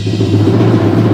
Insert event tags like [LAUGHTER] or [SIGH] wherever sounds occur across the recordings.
ハハハハ!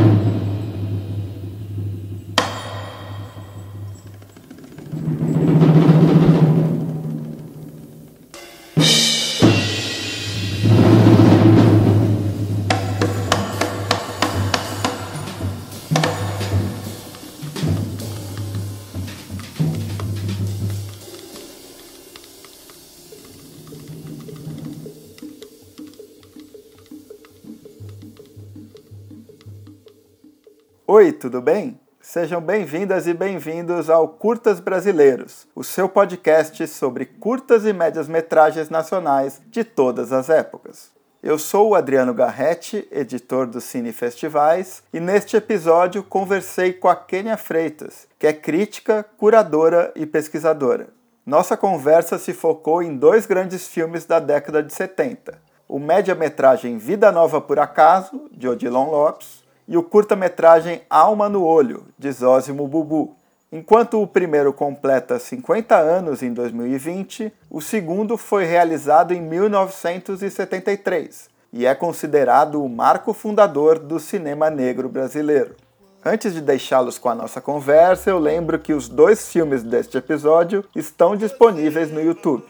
Tudo bem? Sejam bem-vindas e bem-vindos ao Curtas Brasileiros, o seu podcast sobre curtas e médias metragens nacionais de todas as épocas. Eu sou o Adriano Garretti, editor do Cine Festivais, e neste episódio conversei com a Kênia Freitas, que é crítica, curadora e pesquisadora. Nossa conversa se focou em dois grandes filmes da década de 70: o média-metragem Vida Nova por Acaso, de Odilon Lopes, e o curta-metragem Alma no Olho, de Zósimo Bubu. Enquanto o primeiro completa 50 anos em 2020, o segundo foi realizado em 1973 e é considerado o marco fundador do cinema negro brasileiro. Antes de deixá-los com a nossa conversa, eu lembro que os dois filmes deste episódio estão disponíveis no YouTube.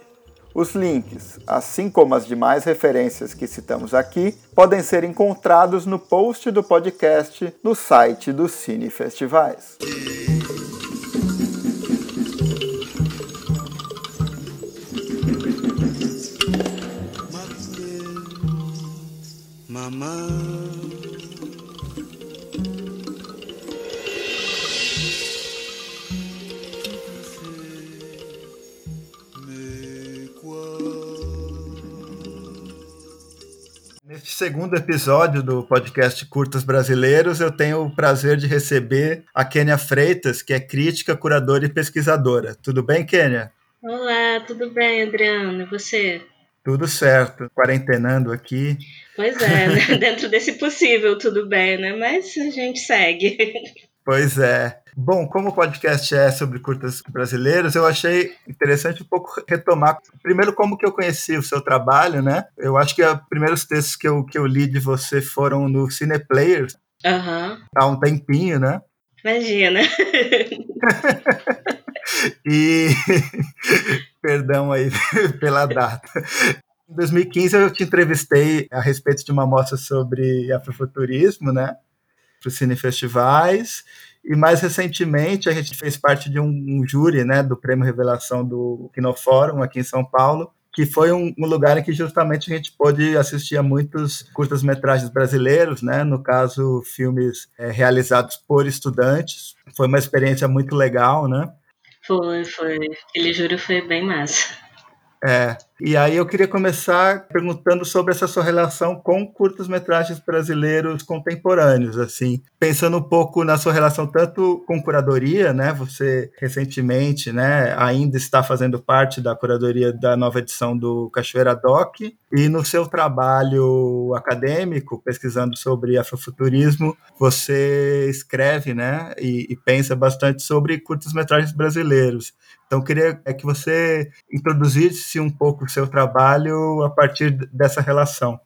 Os links, assim como as demais referências que citamos aqui, podem ser encontrados no post do podcast no site do Cine Festivais. Neste segundo episódio do podcast Curtas Brasileiros, eu tenho o prazer de receber a Kênia Freitas, que é crítica, curadora e pesquisadora. Tudo bem, Kênia? Olá, tudo bem, Adriano? E você? Tudo certo, quarentenando aqui. Pois é, né? [LAUGHS] dentro desse possível, tudo bem, né? Mas a gente segue. Pois é. Bom, como o podcast é sobre curtas brasileiros, eu achei interessante um pouco retomar. Primeiro, como que eu conheci o seu trabalho, né? Eu acho que os primeiros textos que eu, que eu li de você foram no Cineplayers, uhum. há um tempinho, né? Imagina. [LAUGHS] e [LAUGHS] perdão aí [LAUGHS] pela data. Em 2015 eu te entrevistei a respeito de uma mostra sobre afrofuturismo, né? Para os cinefestivais. E mais recentemente a gente fez parte de um, um júri, né, do Prêmio Revelação do Kinofórum aqui em São Paulo, que foi um, um, lugar em que justamente a gente pôde assistir a muitos curtas-metragens brasileiros, né? No caso, filmes é, realizados por estudantes. Foi uma experiência muito legal, né? Foi, foi. Aquele júri foi bem massa. É. E aí eu queria começar perguntando sobre essa sua relação com curtas-metragens brasileiros contemporâneos, assim, pensando um pouco na sua relação tanto com curadoria, né? Você recentemente, né, ainda está fazendo parte da curadoria da nova edição do Cachoeira Doc e no seu trabalho acadêmico, pesquisando sobre afrofuturismo, você escreve, né, e, e pensa bastante sobre curtas-metragens brasileiros. Então, queria é que você introduzisse um pouco o seu trabalho a partir dessa relação.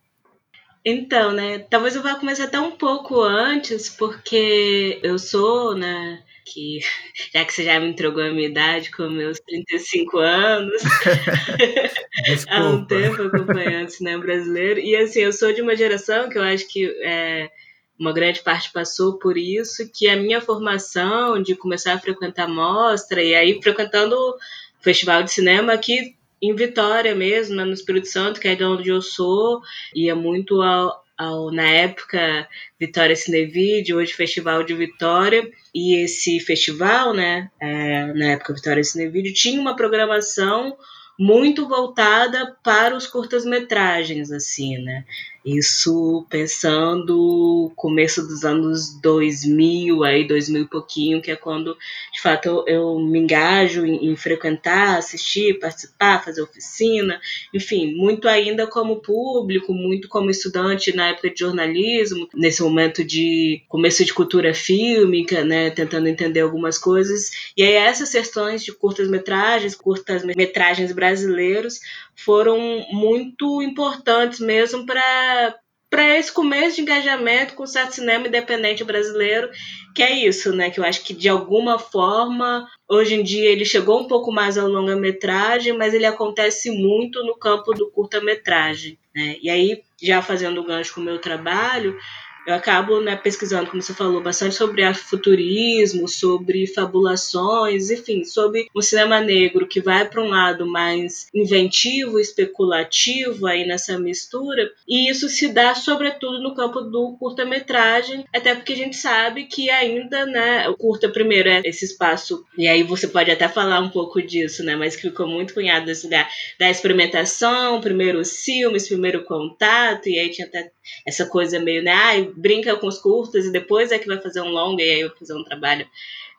Então, né, talvez eu vá começar até um pouco antes, porque eu sou, né, que [LAUGHS] já que você já me entregou a minha idade com meus 35 anos, [LAUGHS] [LAUGHS] há um tempo acompanhando o cinema brasileiro, e assim, eu sou de uma geração que eu acho que é, uma grande parte passou por isso, que a minha formação de começar a frequentar mostra, e aí frequentando o festival de cinema aqui em Vitória mesmo, né, no Espírito Santo, que é de onde eu sou, ia muito ao, ao, na época Vitória Cinevide, hoje Festival de Vitória, e esse festival, né, é, na época Vitória Cinevide, tinha uma programação muito voltada para os curtas-metragens, assim, né? Isso pensando começo dos anos 2000, aí 2000 e pouquinho, que é quando, de fato, eu, eu me engajo em, em, frequentar, assistir, participar, fazer oficina, enfim, muito ainda como público, muito como estudante na época de jornalismo, nesse momento de começo de cultura fílmica, né, tentando entender algumas coisas. E aí essas sessões de curtas-metragens, curtas-metragens brasileiros, foram muito importantes mesmo para para esse começo de engajamento com o certo cinema independente brasileiro, que é isso, né? Que eu acho que de alguma forma, hoje em dia, ele chegou um pouco mais ao longa-metragem, mas ele acontece muito no campo do curta-metragem. Né? E aí, já fazendo gancho com o meu trabalho, eu acabo né, pesquisando, como você falou, bastante sobre afrofuturismo, sobre fabulações, enfim, sobre um cinema negro que vai para um lado mais inventivo, especulativo aí nessa mistura, e isso se dá sobretudo no campo do curta-metragem, até porque a gente sabe que ainda, né, o curta primeiro é esse espaço, e aí você pode até falar um pouco disso, né, mas que ficou muito cunhado assim, da, da experimentação, primeiro os filmes, primeiro contato, e aí tinha até essa coisa meio, né, brinca com os curtas e depois é que vai fazer um longa e aí vai fazer um trabalho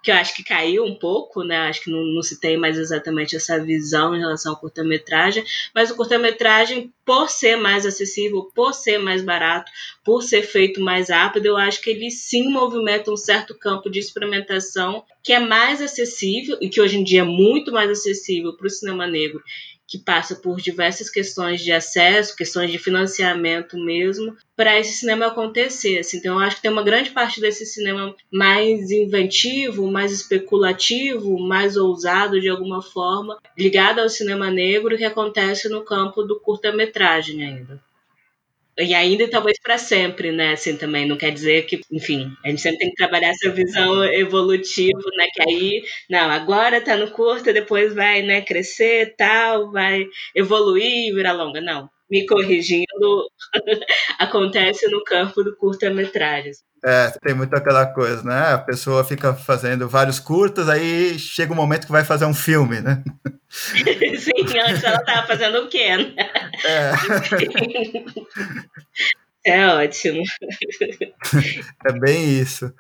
que eu acho que caiu um pouco, né? Acho que não, não se tem mais exatamente essa visão em relação ao curta-metragem, mas o curta-metragem, por ser mais acessível, por ser mais barato, por ser feito mais rápido, eu acho que ele sim movimenta um certo campo de experimentação que é mais acessível e que hoje em dia é muito mais acessível para o cinema negro que passa por diversas questões de acesso, questões de financiamento mesmo, para esse cinema acontecer. Assim. Então, eu acho que tem uma grande parte desse cinema mais inventivo, mais especulativo, mais ousado de alguma forma, ligado ao cinema negro que acontece no campo do curta-metragem ainda. E ainda talvez para sempre, né? Assim também não quer dizer que, enfim, a gente sempre tem que trabalhar essa visão evolutiva, né? Que aí, não, agora tá no curta, depois vai, né, crescer, tal, vai evoluir, virar longa. Não, me corrigindo, [LAUGHS] acontece no campo do curta-metragem. É, tem muito aquela coisa, né? A pessoa fica fazendo vários curtas, aí chega um momento que vai fazer um filme, né? [LAUGHS] Sim, antes ela estava fazendo o quê? Né? É. [LAUGHS] é ótimo. [LAUGHS] É bem isso.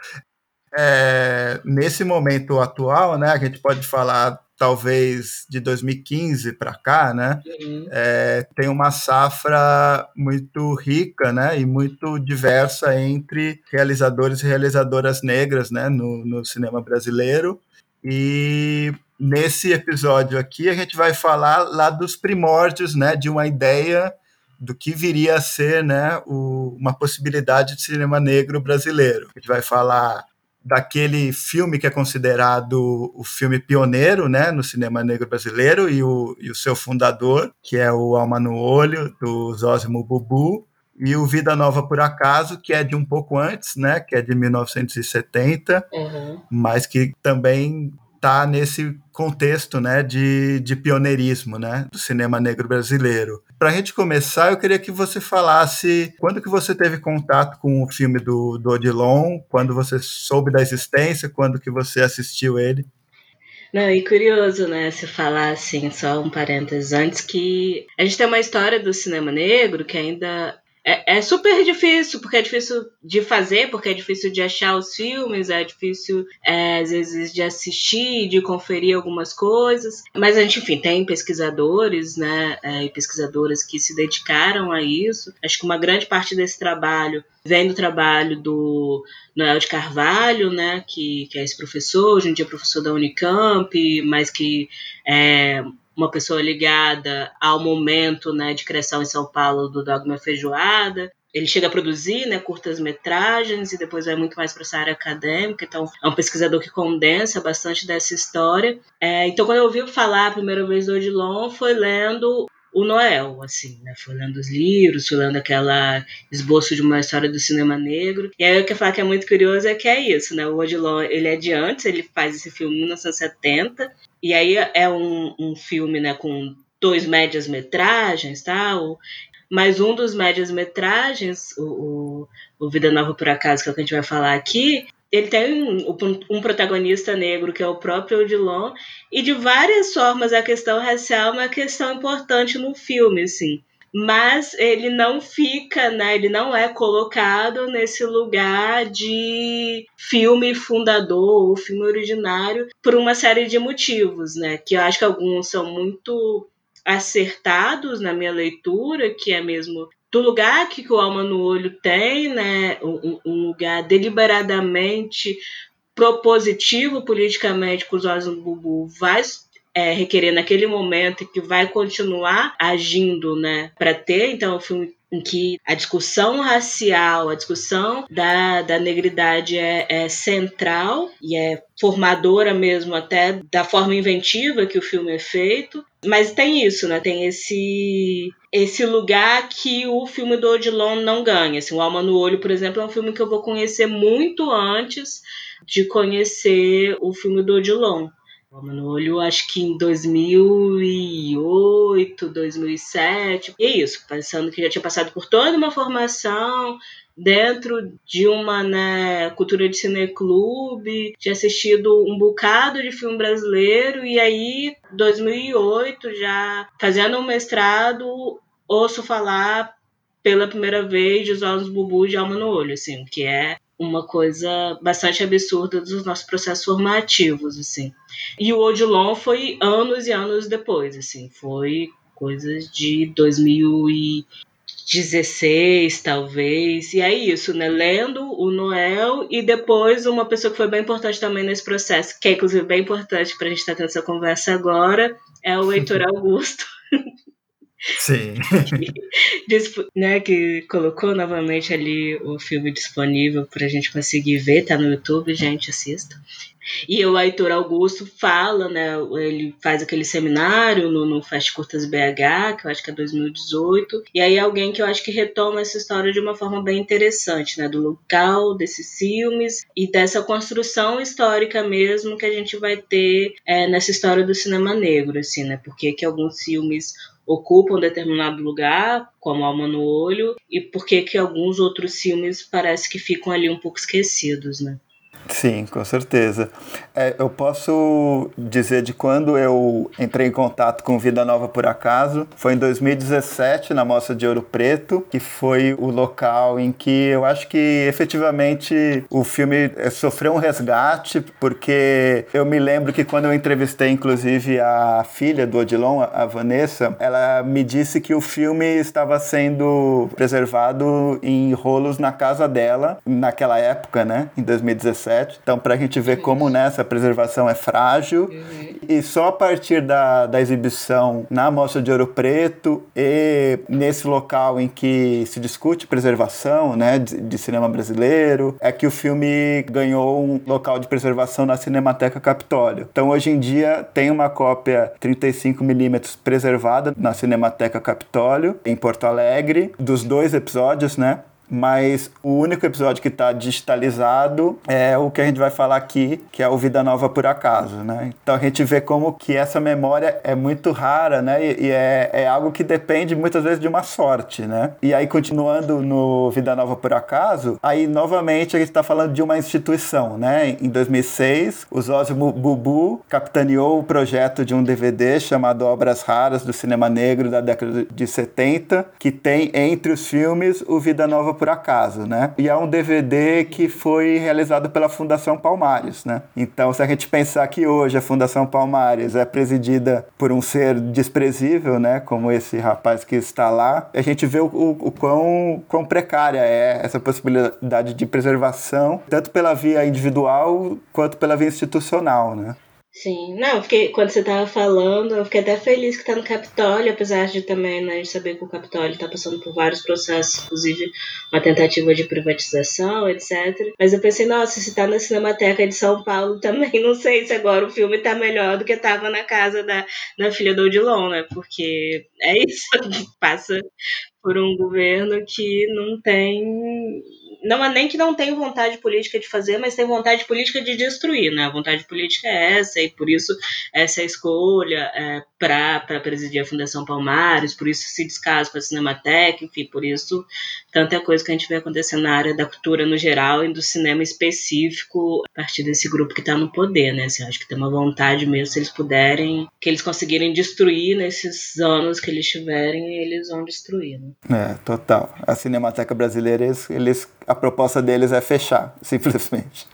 É, nesse momento atual, né, a gente pode falar talvez de 2015 para cá, né, uhum. é, tem uma safra muito rica, né, e muito diversa entre realizadores e realizadoras negras, né, no, no cinema brasileiro. E nesse episódio aqui a gente vai falar lá dos primórdios, né, de uma ideia do que viria a ser, né, o, uma possibilidade de cinema negro brasileiro. A gente vai falar daquele filme que é considerado o filme pioneiro né, no cinema negro brasileiro e o, e o seu fundador, que é o Alma no Olho, do Zósimo Bubu, e o Vida Nova por Acaso, que é de um pouco antes, né, que é de 1970, uhum. mas que também está nesse contexto né, de, de pioneirismo né, do cinema negro brasileiro. Para a gente começar, eu queria que você falasse quando que você teve contato com o filme do, do Odilon, quando você soube da existência, quando que você assistiu ele. Não, e curioso, né, se falar assim, só um parênteses antes, que a gente tem uma história do cinema negro que ainda é, é, super difícil, porque é difícil de fazer, porque é difícil de achar os filmes, é difícil, é, às vezes, de assistir, de conferir algumas coisas. Mas a gente, enfim, tem pesquisadores, né, é, e pesquisadoras que se dedicaram a isso. Acho que uma grande parte desse trabalho vem do trabalho do Noel de Carvalho, né, que, que é esse professor, hoje em dia é professor da Unicamp, mas que é uma pessoa ligada ao momento né, de criação em São Paulo do Dogma Feijoada. Ele chega a produzir né, curtas-metragens e depois vai muito mais para essa área acadêmica. Então, é um pesquisador que condensa bastante dessa história. É, então, quando eu ouvi falar a primeira vez do Odilon, foi lendo o Noel, assim, né? Foi lendo os livros, foi lendo aquela esboço de uma história do cinema negro. E aí eu quero falar que é muito curioso é que é isso, né? O Odilon, ele é de antes, ele faz esse filme em 1970, e aí é um, um filme, né, com dois médias-metragens, tal, tá? mas um dos médias-metragens, o, o, o Vida Nova por Acaso, que é o que a gente vai falar aqui, ele tem um, um, protagonista negro, que é o próprio Odilon, e de várias formas a questão racial é uma questão importante no filme, assim. Mas ele não fica, né? Ele não é colocado nesse lugar de filme fundador ou filme originário por uma série de motivos, né? Que eu acho que alguns são muito acertados na minha leitura, que é mesmo do lugar que o Alma no Olho tem, né, um, um lugar deliberadamente propositivo politicamente que os olhos do Bubu vai é, requerer naquele momento e que vai continuar agindo, né, para ter. Então, o filme em que a discussão racial, a discussão da, da negridade é, é, central e é formadora mesmo até da forma inventiva que o filme é feito. Mas tem isso, né? Tem esse esse lugar que o filme do Odilon não ganha. Assim, o Alma no Olho, por exemplo, é um filme que eu vou conhecer muito antes de conhecer o filme do Odilon. Alma no Olho, acho que em 2008, 2007. E isso, pensando que já tinha passado por toda uma formação dentro de uma né, cultura de cineclube, tinha assistido um bocado de filme brasileiro e aí, 2008, já fazendo um mestrado, ouço falar pela primeira vez de Os Olhos Bubu de Alma no Olho, assim, que é uma coisa bastante absurda dos nossos processos formativos, assim. E o Odilon foi anos e anos depois, assim, foi coisas de 2016, talvez. E é isso, né? Lendo o Noel e depois uma pessoa que foi bem importante também nesse processo, que é inclusive bem importante para a gente estar tá tendo essa conversa agora, é o Heitor [LAUGHS] Augusto. Sim. [LAUGHS] né, que colocou novamente ali o filme disponível para a gente conseguir ver, tá no YouTube, gente, assista. E o Heitor Augusto fala, né? Ele faz aquele seminário no, no Fast Curtas BH, que eu acho que é 2018. E aí alguém que eu acho que retoma essa história de uma forma bem interessante, né? Do local desses filmes e dessa construção histórica mesmo que a gente vai ter é, nessa história do cinema negro, assim, né? Porque que alguns filmes ocupam determinado lugar, como Alma no Olho, e por que que alguns outros filmes parece que ficam ali um pouco esquecidos, né? Sim, com certeza. É, eu posso dizer de quando eu entrei em contato com Vida Nova por acaso. Foi em 2017, na Mostra de Ouro Preto, que foi o local em que eu acho que efetivamente o filme é, sofreu um resgate, porque eu me lembro que quando eu entrevistei, inclusive, a filha do Odilon, a Vanessa, ela me disse que o filme estava sendo preservado em rolos na casa dela, naquela época, né, em 2017. Então, para a gente ver como nessa né, preservação é frágil. Uhum. E só a partir da, da exibição na Mostra de Ouro Preto e nesse local em que se discute preservação né, de, de cinema brasileiro, é que o filme ganhou um local de preservação na Cinemateca Capitólio. Então, hoje em dia, tem uma cópia 35mm preservada na Cinemateca Capitólio, em Porto Alegre, dos dois episódios, né? Mas o único episódio que está digitalizado é o que a gente vai falar aqui, que é o Vida Nova por Acaso, né? Então a gente vê como que essa memória é muito rara, né? E, é, é algo que depende muitas vezes de uma sorte, né? E aí, continuando no Vida Nova por Acaso, aí novamente a gente está falando de uma instituição, né? Em 2006, o Zózimo Bubu capitaneou o projeto de um DVD chamado Obras Raras do Cinema Negro da década de 70, que tem entre os filmes o Vida Nova por acaso, né? E é um DVD que foi realizado pela Fundação Palmares, né? Então, se a gente pensar que hoje a Fundação Palmares é presidida por um ser desprezível, né? Como esse rapaz que está lá, a gente vê o, o, o quão, quão precária é essa possibilidade de preservação, tanto pela via individual quanto pela via institucional, né? Sim, não, fiquei, quando você tava falando, eu fiquei até feliz que tá no Capitólio, apesar de também né, de saber que o Capitólio tá passando por vários processos, inclusive uma tentativa de privatização, etc. Mas eu pensei, nossa, se tá na Cinemateca de São Paulo também, não sei se agora o filme tá melhor do que tava na casa da, da filha do Odilon, né? Porque é isso, [LAUGHS] passa por um governo que não tem não é nem que não tem vontade política de fazer, mas tem vontade política de destruir, né? A vontade política é essa, e por isso essa escolha é, para presidir a Fundação Palmares, por isso se descasa com a Cinemateca, enfim, por isso tanta coisa que a gente vê acontecendo na área da cultura no geral e do cinema específico a partir desse grupo que está no poder, né? Assim, acho que tem uma vontade mesmo, se eles puderem, que eles conseguirem destruir nesses anos que eles tiverem, eles vão destruir, né? É, total. A Cinemateca Brasileira, eles, eles a proposta deles é fechar, [LAUGHS] simplesmente.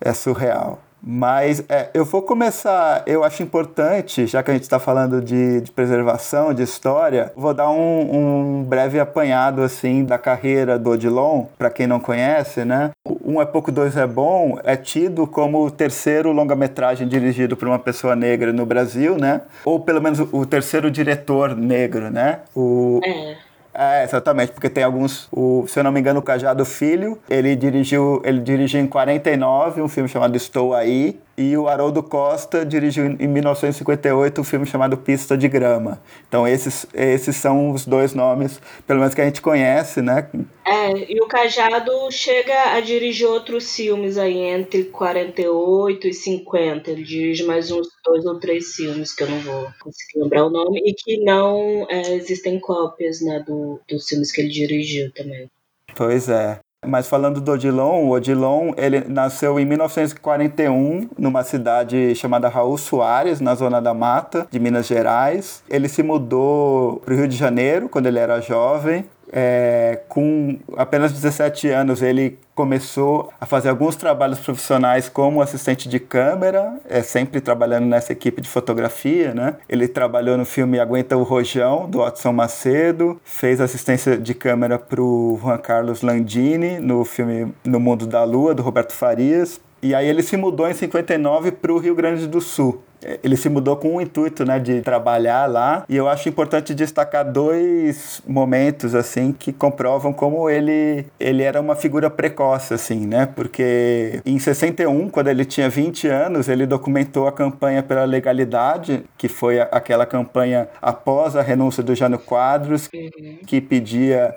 é surreal. Mas é, eu vou começar, eu acho importante, já que a gente está falando de, de, preservação, de história, vou dar um, um, breve apanhado assim da carreira do Odilon, para quem não conhece, né? Um é Pouco, Dois é Bom é tido como o terceiro longa-metragem dirigido por uma pessoa negra no Brasil, né? Ou pelo menos o terceiro diretor negro, né? O... É. É, exatamente, porque tem alguns. O, se eu não me engano, o Cajado Filho, ele dirigiu, ele dirigiu em 49 um filme chamado Estou Aí, e o Haroldo Costa dirigiu em 1958 um filme chamado Pista de Grama. Então esses, esses são os dois nomes, pelo menos que a gente conhece, né? É, e o Cajado chega a dirigir outros filmes aí entre 48 e 50. Ele dirige mais uns dois ou três filmes que eu não vou conseguir lembrar o nome e que não é, existem cópias né, do, dos filmes que ele dirigiu também. Pois é. Mas falando do Odilon, o Odilon ele nasceu em 1941 numa cidade chamada Raul Soares, na zona da Mata, de Minas Gerais. Ele se mudou para o Rio de Janeiro quando ele era jovem é, com apenas 17 anos, ele começou a fazer alguns trabalhos profissionais como assistente de câmera, é, sempre trabalhando nessa equipe de fotografia, né? Ele trabalhou no filme Aguenta o Rojão, do Watson Macedo, fez assistência de câmera para o Juan Carlos Landini, no filme No Mundo da Lua, do Roberto Farias, e aí ele se mudou em 59 para o Rio Grande do Sul ele se mudou com o intuito, né, de trabalhar lá. E eu acho importante destacar dois momentos assim que comprovam como ele ele era uma figura precoce assim, né? Porque em 61, quando ele tinha 20 anos, ele documentou a campanha pela legalidade, que foi aquela campanha após a renúncia do Jânio Quadros, uhum. que pedia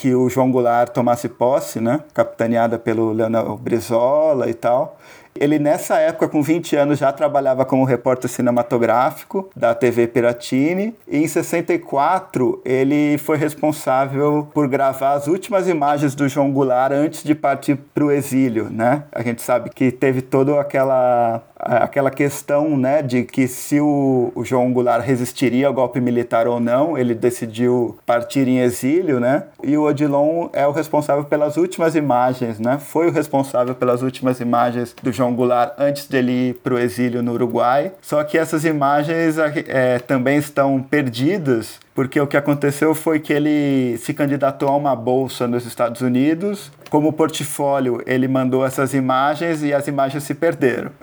que o João Goulart tomasse posse, né? Capitaneada pelo Leonel Brizola e tal. Ele, nessa época, com 20 anos, já trabalhava como repórter cinematográfico da TV Piratini. E em 64, ele foi responsável por gravar as últimas imagens do João Goulart antes de partir para o exílio, né? A gente sabe que teve toda aquela aquela questão né, de que se o, o, João Goulart resistiria ao golpe militar ou não, ele decidiu partir em exílio, né? E o Odilon é o responsável pelas últimas imagens, né? Foi o responsável pelas últimas imagens do João Goulart antes dele ir para o exílio no Uruguai. Só que essas imagens é, também estão perdidas porque o que aconteceu foi que ele se candidatou a uma bolsa nos Estados Unidos. Como portfólio, ele mandou essas imagens e as imagens se perderam. [LAUGHS]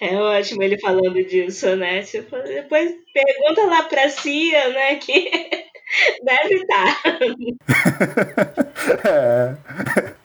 É ótimo ele falando disso, né? Tipo, depois pergunta lá pra Cia, né? Que [LAUGHS] deve estar. [LAUGHS] é.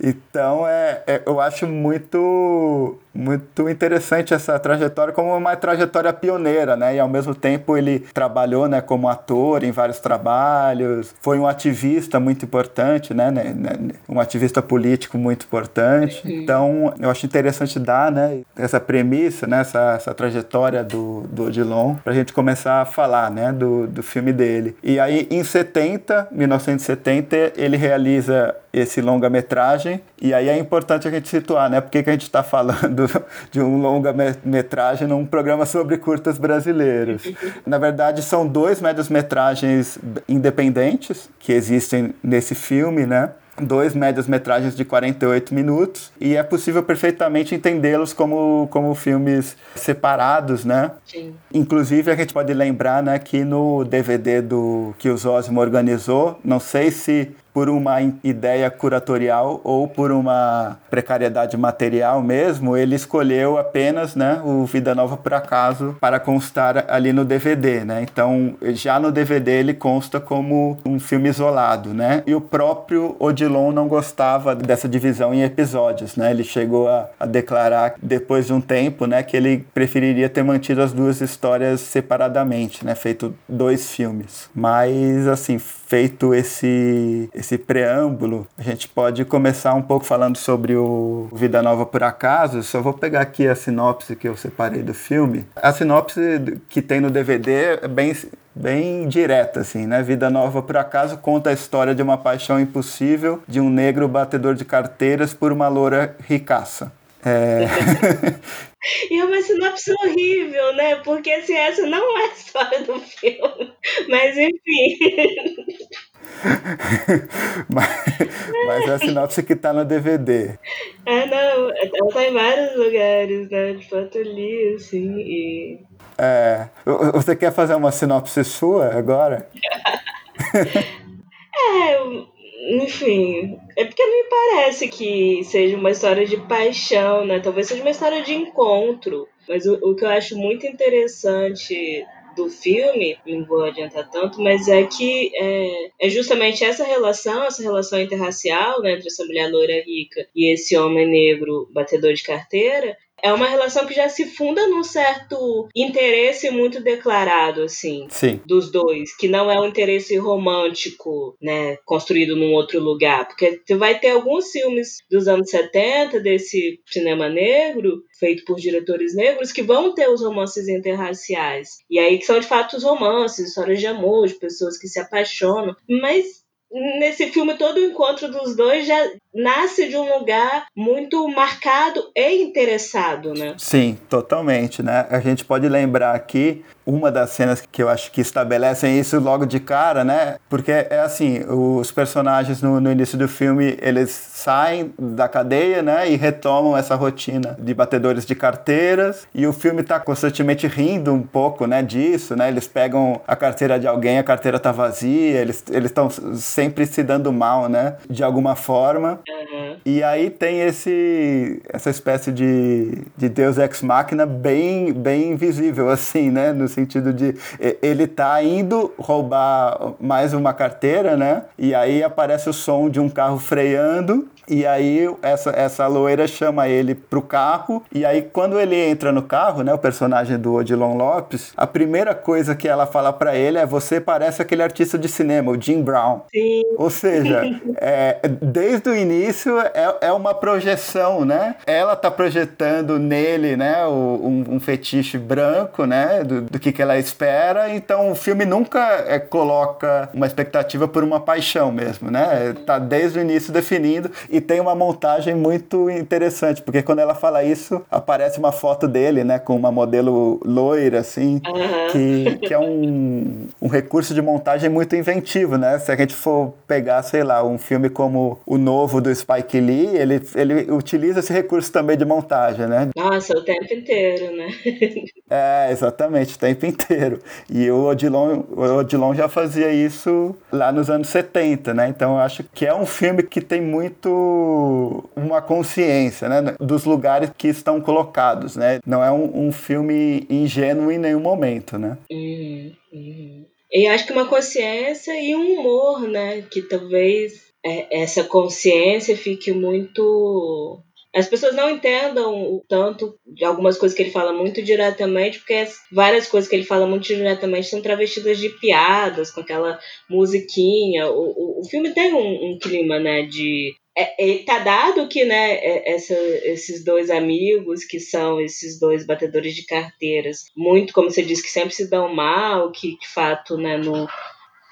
Então, é, é, eu acho muito muito interessante essa trajetória como uma trajetória pioneira, né? E ao mesmo tempo ele trabalhou, né, como ator em vários trabalhos, foi um ativista muito importante, né, né, né um ativista político muito importante. Uhum. Então, eu acho interessante dar, né, essa premissa, né, essa, essa trajetória do, do Odilon para a gente começar a falar, né, do, do filme dele. E aí, em 70, 1970, ele realiza esse longa-metragem. E aí é importante a gente situar, né? Por que, que a gente está falando [LAUGHS] de um longa-metragem num programa sobre curtas brasileiros? Na verdade, são dois médias-metragens independentes que existem nesse filme, né? Dois médias-metragens de 48 minutos e é possível perfeitamente entendê-los como, como filmes separados, né? Sim. Inclusive a gente pode lembrar, né, que no DVD do que o Zosimo organizou, não sei se por uma ideia curatorial ou por uma precariedade material mesmo, ele escolheu apenas né, o Vida Nova por Acaso para constar ali no DVD. Né? Então, já no DVD ele consta como um filme isolado. Né? E o próprio Odilon não gostava dessa divisão em episódios. Né? Ele chegou a, a declarar, depois de um tempo, né, que ele preferiria ter mantido as duas histórias separadamente, né? feito dois filmes. Mas, assim, feito esse esse preâmbulo, a gente pode começar um pouco falando sobre o Vida Nova por Acaso. Só vou pegar aqui a sinopse que eu separei do filme. A sinopse que tem no DVD é bem bem direta, assim, né? Vida Nova por Acaso conta a história de uma paixão impossível de um negro batedor de carteiras por uma loura ricaça. É... [LAUGHS] e é uma sinopse horrível, né? Porque assim, essa não é a história do filme. Mas enfim. [LAUGHS] mas, mas é a sinopse que tá no DVD. Ah, não. Ela tá em vários lugares, né? De fato, eu li, assim, e... É. Você quer fazer uma sinopse sua agora? [LAUGHS] enfim. É porque não me parece que seja uma história de paixão, né? Talvez seja uma história de encontro. Mas o, o que eu acho muito interessante do filme, não vou adiantar tanto, mas é que é, é justamente essa relação, essa relação interracial né, entre essa mulher loira rica e esse homem negro batedor de carteira, é uma relação que já se funda num certo interesse muito declarado, assim, Sim. dos dois, que não é um interesse romântico, né, construído num outro lugar, porque tu vai ter alguns filmes dos anos 70 desse cinema negro, feito por diretores negros, que vão ter os romances interraciais. E aí que são de fato os romances, histórias de amor, de pessoas que se apaixonam, mas nesse filme todo o encontro dos dois já nasce de um lugar muito marcado e interessado, né? Sim, totalmente, né? A gente pode lembrar aqui uma das cenas que eu acho que estabelecem isso logo de cara, né? Porque é assim, os personagens no, no início do filme, eles saem da cadeia, né? E retomam essa rotina de batedores de carteiras e o filme tá constantemente rindo um pouco, né? Disso, né? Eles pegam a carteira de alguém, a carteira tá vazia, eles estão sempre se dando mal, né? De alguma forma. Uhum. E aí tem esse essa espécie de, de Deus ex machina bem bem visível assim, né, no sentido de ele tá indo roubar mais uma carteira, né? E aí aparece o som de um carro freando e aí essa, essa loira chama ele pro carro. E aí quando ele entra no carro, né, o personagem do Odilon Lopes, a primeira coisa que ela fala para ele é você parece aquele artista de cinema, o Jim Brown. Sim. Ou seja, [LAUGHS] é, desde o início é, é uma projeção, né? Ela tá projetando nele, né, o, um, um, fetiche branco, né, do, do, que, que ela espera. Então o filme nunca é, coloca uma expectativa por uma paixão mesmo, né? Tá desde o início definindo. E e tem uma montagem muito interessante, porque quando ela fala isso, aparece uma foto dele, né, com uma modelo loira, assim, uhum. que, que é um, um recurso de montagem muito inventivo, né? Se a gente for pegar, sei lá, um filme como o novo do Spike Lee, ele, ele utiliza esse recurso também de montagem, né? Nossa, o tempo inteiro, né? [LAUGHS] é, exatamente, o tempo inteiro. E o Odilon, o Odilon já fazia isso lá nos anos 70, né? Então eu acho que é um filme que tem muito uma consciência né, dos lugares que estão colocados, né? Não é um, um filme ingênuo em nenhum momento, né? Uhum, uhum. E acho que uma consciência e um humor, né? Que talvez é, essa consciência fique muito as pessoas não entendam o tanto de algumas coisas que ele fala muito diretamente, porque várias coisas que ele fala muito diretamente são travestidas de piadas, com aquela musiquinha. O, o, o filme tem um, um clima, né, de é, é, tá dado que né, é, essa, esses dois amigos, que são esses dois batedores de carteiras, muito, como você disse, que sempre se dão mal, que de fato né, não,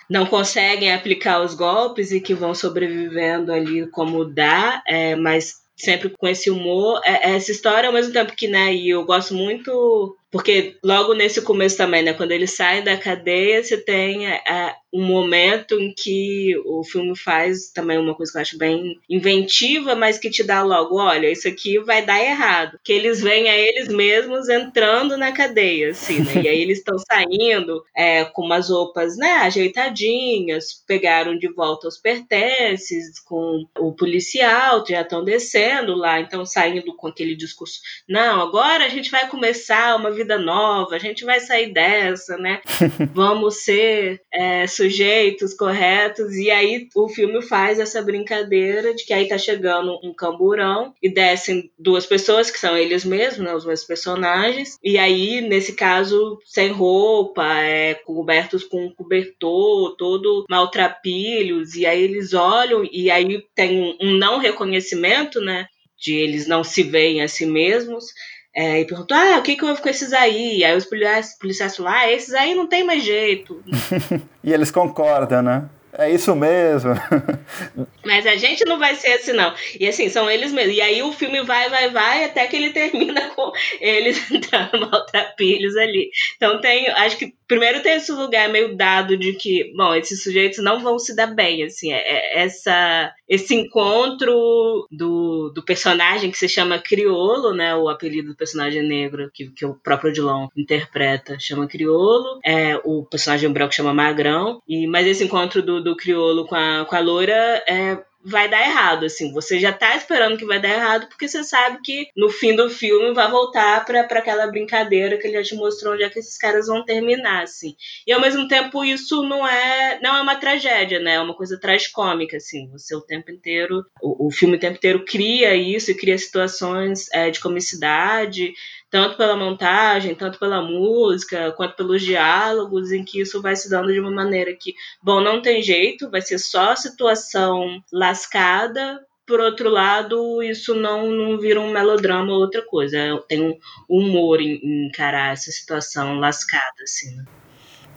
não conseguem aplicar os golpes e que vão sobrevivendo ali como dá, é, mas sempre com esse humor. É, é essa história, ao mesmo tempo que, né, e eu gosto muito porque logo nesse começo também, né, quando ele sai da cadeia, você tem é, um momento em que o filme faz também uma coisa que eu acho bem inventiva, mas que te dá logo, olha, isso aqui vai dar errado. Que eles veem a eles mesmos entrando na cadeia, assim, né? E aí eles estão saindo é, com umas roupas, né, ajeitadinhas, pegaram de volta os pertences, com o policial, já estão descendo lá, então saindo com aquele discurso, não, agora a gente vai começar uma vida nova, a gente vai sair dessa, né? [LAUGHS] Vamos ser é, sujeitos corretos. E aí o filme faz essa brincadeira de que aí tá chegando um camburão e descem duas pessoas, que são eles mesmos, né? Os mesmos personagens. E aí, nesse caso, sem roupa, é, cobertos com um cobertor, todo maltrapilhos. E aí eles olham e aí tem um não reconhecimento, né? De eles não se veem a si mesmos. É, e perguntou: ah, o que, que houve com esses aí? Aí os policiais, policiais falaram: ah, esses aí não tem mais jeito. [LAUGHS] e eles concordam, né? É isso mesmo. [LAUGHS] Mas a gente não vai ser assim, não. E assim, são eles mesmos. E aí o filme vai, vai, vai, até que ele [LAUGHS] termina com eles entrando maltrapilhos ali. Então tem, acho que primeiro tem esse lugar meio dado de que, bom, esses sujeitos não vão se dar bem, assim, é, é essa, esse encontro do, do personagem que se chama Criolo, né, o apelido do personagem negro que, que o próprio Odilon interpreta, chama Criolo, é, o personagem branco chama Magrão, e, mas esse encontro do, do Criolo com a, com a loira é vai dar errado, assim. Você já tá esperando que vai dar errado porque você sabe que no fim do filme vai voltar para aquela brincadeira que ele já te mostrou onde é que esses caras vão terminar, assim. E ao mesmo tempo isso não é não é uma tragédia, né? É uma coisa tragicômica, assim. Você o tempo inteiro, o, o filme o tempo inteiro cria isso e cria situações é, de comicidade tanto pela montagem, tanto pela música, quanto pelos diálogos, em que isso vai se dando de uma maneira que, bom, não tem jeito, vai ser só situação lascada. Por outro lado, isso não, não vira um melodrama ou outra coisa. Tem um humor em, em encarar essa situação lascada, assim. Né?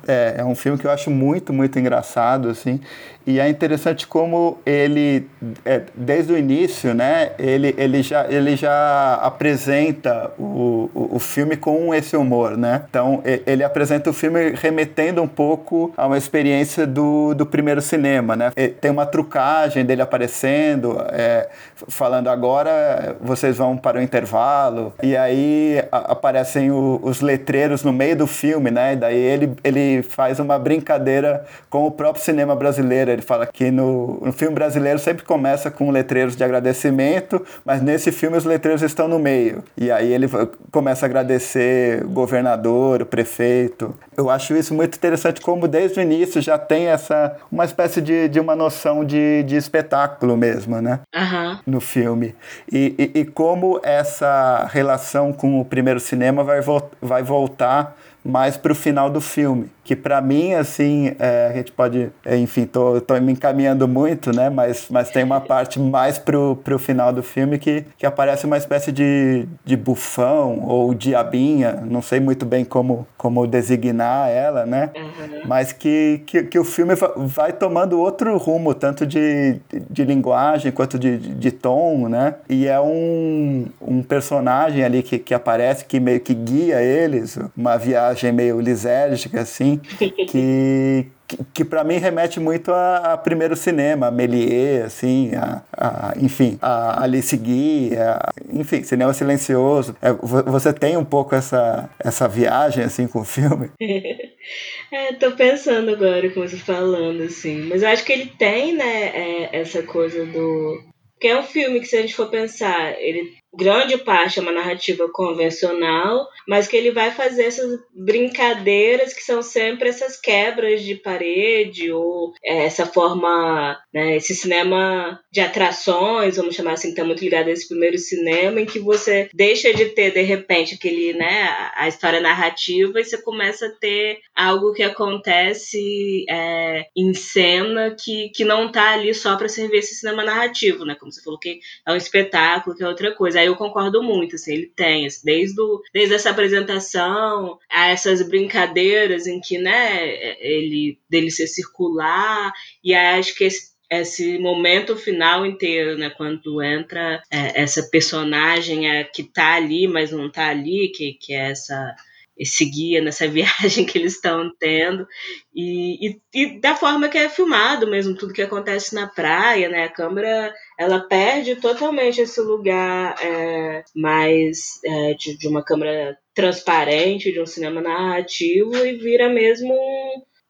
É, é um filme que eu acho muito, muito engraçado, assim. E é interessante como ele, é, desde o início, né, ele, ele, já, ele já apresenta o, o, o, filme com esse humor, né? Então, ele apresenta o filme remetendo um pouco a uma experiência do, do primeiro cinema, né? Tem uma trucagem dele aparecendo, é, falando agora vocês vão para o intervalo, e aí a, aparecem o, os letreiros no meio do filme, né? E daí ele, ele faz uma brincadeira com o próprio cinema brasileiro ele fala que no, no filme brasileiro sempre começa com letreiros de agradecimento, mas nesse filme os letreiros estão no meio. E aí ele começa a agradecer o governador, o prefeito. Eu acho isso muito interessante, como desde o início já tem essa uma espécie de, de uma noção de, de espetáculo mesmo, né? Uhum. No filme. E, e, e como essa relação com o primeiro cinema vai, vo vai voltar mais para o final do filme que para mim, assim, é, a gente pode, é, enfim, tô, tô me encaminhando muito, né, mas, mas tem uma parte mais pro, pro final do filme que, que aparece uma espécie de, de bufão ou diabinha, não sei muito bem como, como designar ela, né, uhum. mas que, que, que, o filme vai tomando outro rumo, tanto de, de linguagem quanto de, de tom, né, e é um, um personagem ali que, que aparece, que meio que guia eles, uma viagem meio lisérgica, assim, [LAUGHS] que, que, que para mim remete muito a, a, primeiro cinema, a Méliès, assim, a, a, enfim, a Alice Guy, a, enfim, cinema silencioso. É, você tem um pouco essa, essa viagem, assim, com o filme? [LAUGHS] é, tô pensando agora com você falando, assim, mas eu acho que ele tem, né, é, essa coisa do... Que é um filme que, se a gente for pensar, ele grande parte é uma narrativa convencional, mas que ele vai fazer essas brincadeiras que são sempre essas quebras de parede ou é, essa forma, né, esse cinema de atrações, vamos chamar assim, que está muito ligado a esse primeiro cinema, em que você deixa de ter de repente aquele, né, a história narrativa e você começa a ter algo que acontece é, em cena que, que não está ali só para servir esse cinema narrativo, né, como você falou que é um espetáculo, que é outra coisa aí eu concordo muito, assim, ele tem, assim, desde, o, desde essa apresentação a essas brincadeiras em que, né, ele, dele ser circular, e acho que esse esse momento final inteiro, né? Quando entra é, essa personagem é, que tá ali, mas não tá ali, que, que é essa esse guia nessa [LAUGHS] viagem que eles estão tendo. E, e, e, da forma que é filmado mesmo tudo que acontece na praia né? A câmera ela perde totalmente esse lugar é, mais é, de, de, uma câmera transparente de um cinema narrativo e vira mesmo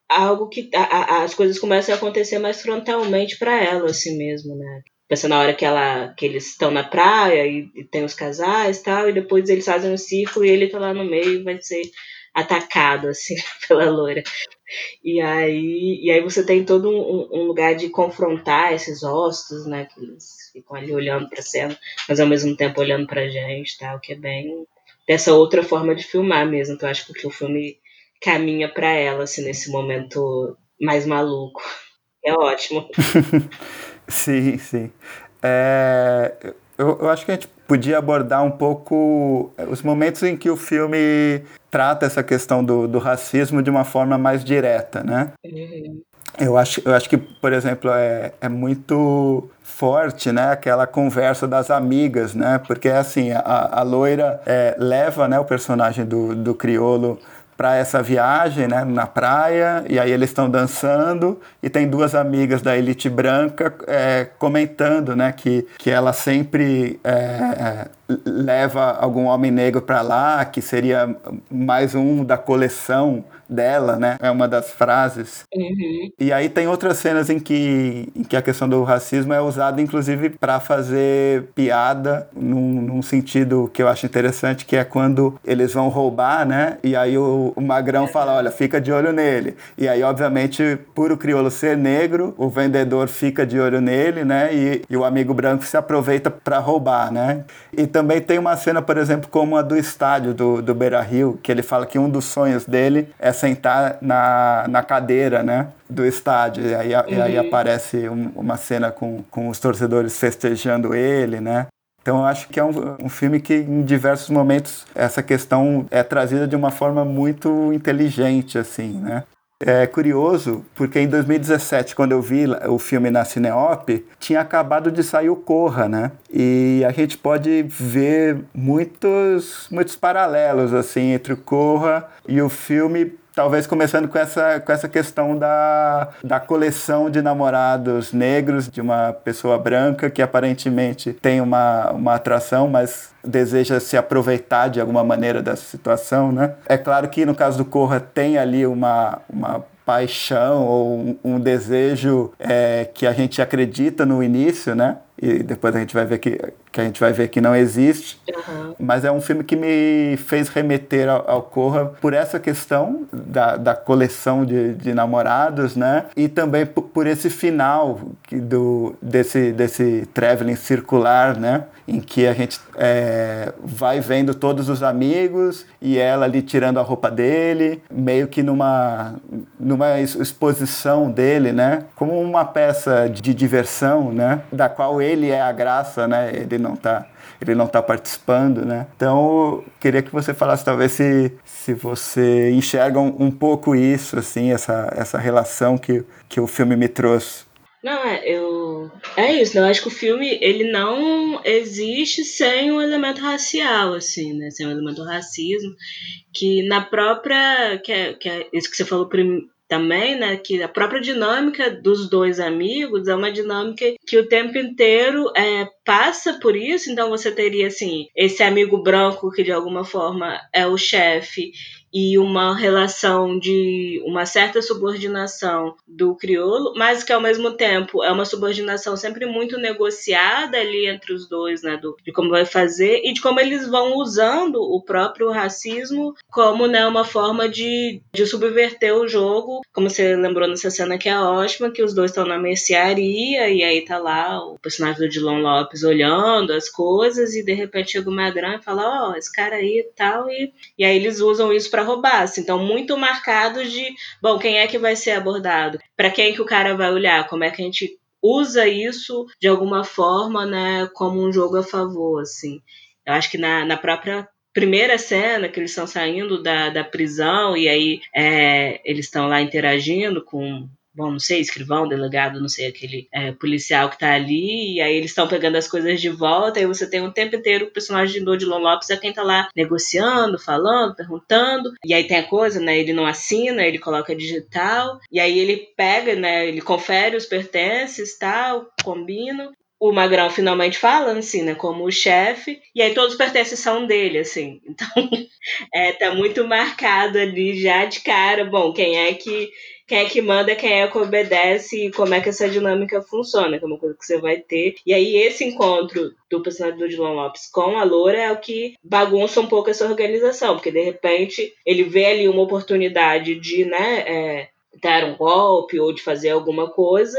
algo que a, a, as coisas começam a acontecer mais frontalmente para ela assim mesmo né Pensa na hora que, ela, que eles estão na praia e, e tem os casais e tal, e depois eles fazem um círculo e ele tá lá no meio e vai ser atacado, assim, [LAUGHS] pela loira. E aí, e aí você tem todo um, um, lugar de confrontar esses ossos, né? Que eles ficam ali olhando pra cena, mas ao mesmo tempo olhando pra gente, tal, que é bem dessa outra forma de filmar mesmo. Então acho que o filme caminha para ela, assim, nesse momento mais maluco. É ótimo. [LAUGHS] Sim, sim. É, eu, eu acho que a gente podia abordar um pouco os momentos em que o filme trata essa questão do, do racismo de uma forma mais direta, né? Uhum. Eu acho, eu acho que, por exemplo, é, é muito forte, né? Aquela conversa das amigas, né? Porque, assim, a, a loira é, leva né, o personagem do, do criolo para essa viagem né, na praia, e aí eles estão dançando, e tem duas amigas da elite branca é, comentando né, que, que ela sempre é, leva algum homem negro para lá, que seria mais um da coleção dela, né? É uma das frases. Uhum. E aí tem outras cenas em que, em que a questão do racismo é usada, inclusive, para fazer piada num, num, sentido que eu acho interessante, que é quando eles vão roubar, né? E aí o, o Magrão fala, olha, fica de olho nele. E aí, obviamente, por o crioulo ser negro, o vendedor fica de olho nele, né? E, e o amigo branco se aproveita para roubar, né? E também tem uma cena, por exemplo, como a do estádio do, do Beira Rio, que ele fala que um dos sonhos dele é sentar na, na cadeira, né? Do estádio. E aí, uhum. e aí uhum. aparece um, uma cena com, com os torcedores festejando ele, né? Então eu acho que é um, um, filme que em diversos momentos essa questão é trazida de uma forma muito inteligente, assim, né? É curioso porque em 2017, quando eu vi o filme na Cineop, tinha acabado de sair o Corra, né? E a gente pode ver muitos, muitos paralelos assim entre o Corra e o filme talvez começando com essa, com essa questão da, da coleção de namorados negros de uma pessoa branca que aparentemente tem uma, uma atração, mas deseja se aproveitar de alguma maneira dessa situação, né? É claro que no caso do Corra tem ali uma, uma paixão ou um, um desejo é, que a gente acredita no início, né? E depois a gente vai ver que, que a gente vai ver que não existe. Uhum. Mas é um filme que me fez remeter ao, ao Corra por essa questão da, da coleção de, de namorados, né? E também por, por esse final que do, desse, desse traveling circular, né? Em que a gente é, vai vendo todos os amigos e ela ali tirando a roupa dele, meio que numa, numa exposição dele, né? Como uma peça de diversão, né? Da qual ele é a graça, né? Ele não está ele não está participando, né? Então, queria que você falasse talvez se, se você enxerga um, um pouco isso, assim, essa, essa relação que, que o filme me trouxe. Não, é, eu. É isso, eu acho que o filme ele não existe sem um elemento racial, assim, né? Sem um elemento racismo. Que na própria. Que é, que é isso que você falou prim, também, né? Que a própria dinâmica dos dois amigos é uma dinâmica que o tempo inteiro é, passa por isso. Então você teria, assim, esse amigo branco que de alguma forma é o chefe e uma relação de uma certa subordinação do crioulo, mas que ao mesmo tempo é uma subordinação sempre muito negociada ali entre os dois, né, do, de como vai fazer e de como eles vão usando o próprio racismo como né, uma forma de, de subverter o jogo, como você lembrou nessa cena que é ótima, que os dois estão na mercearia e aí tá lá o personagem do Dilon Lopes olhando as coisas e de repente chega o Magrão e fala, ó, oh, esse cara aí e tal, e, e aí eles usam isso para roubar. Assim, então, muito marcados de, bom, quem é que vai ser abordado? Para quem que o cara vai olhar? Como é que a gente usa isso de alguma forma, né, como um jogo a favor, assim. Eu acho que na, na própria primeira cena que eles estão saindo da, da prisão e aí é, eles estão lá interagindo com bom, não sei, escrivão, delegado, não sei, aquele é, policial que tá ali, e aí eles estão pegando as coisas de volta, e você tem o tempo inteiro o personagem do Odilon Lopes é quem tá lá negociando, falando, perguntando, e aí tem a coisa, né, ele não assina, ele coloca digital, e aí ele pega, né, ele confere os pertences, tal, combina, o Magrão finalmente fala, assim, né, como o chefe, e aí todos os pertences são dele, assim. [LAUGHS] Então, é, tá muito marcado ali já de cara, bom, quem é que quem é que manda, quem é que obedece e como é que essa dinâmica funciona, que é uma coisa que você vai ter. E aí esse encontro do personagem do Dilon Lopes com a Loura é o que bagunça um pouco essa organização, porque de repente ele vê ali uma oportunidade de, né, é, dar um golpe ou de fazer alguma coisa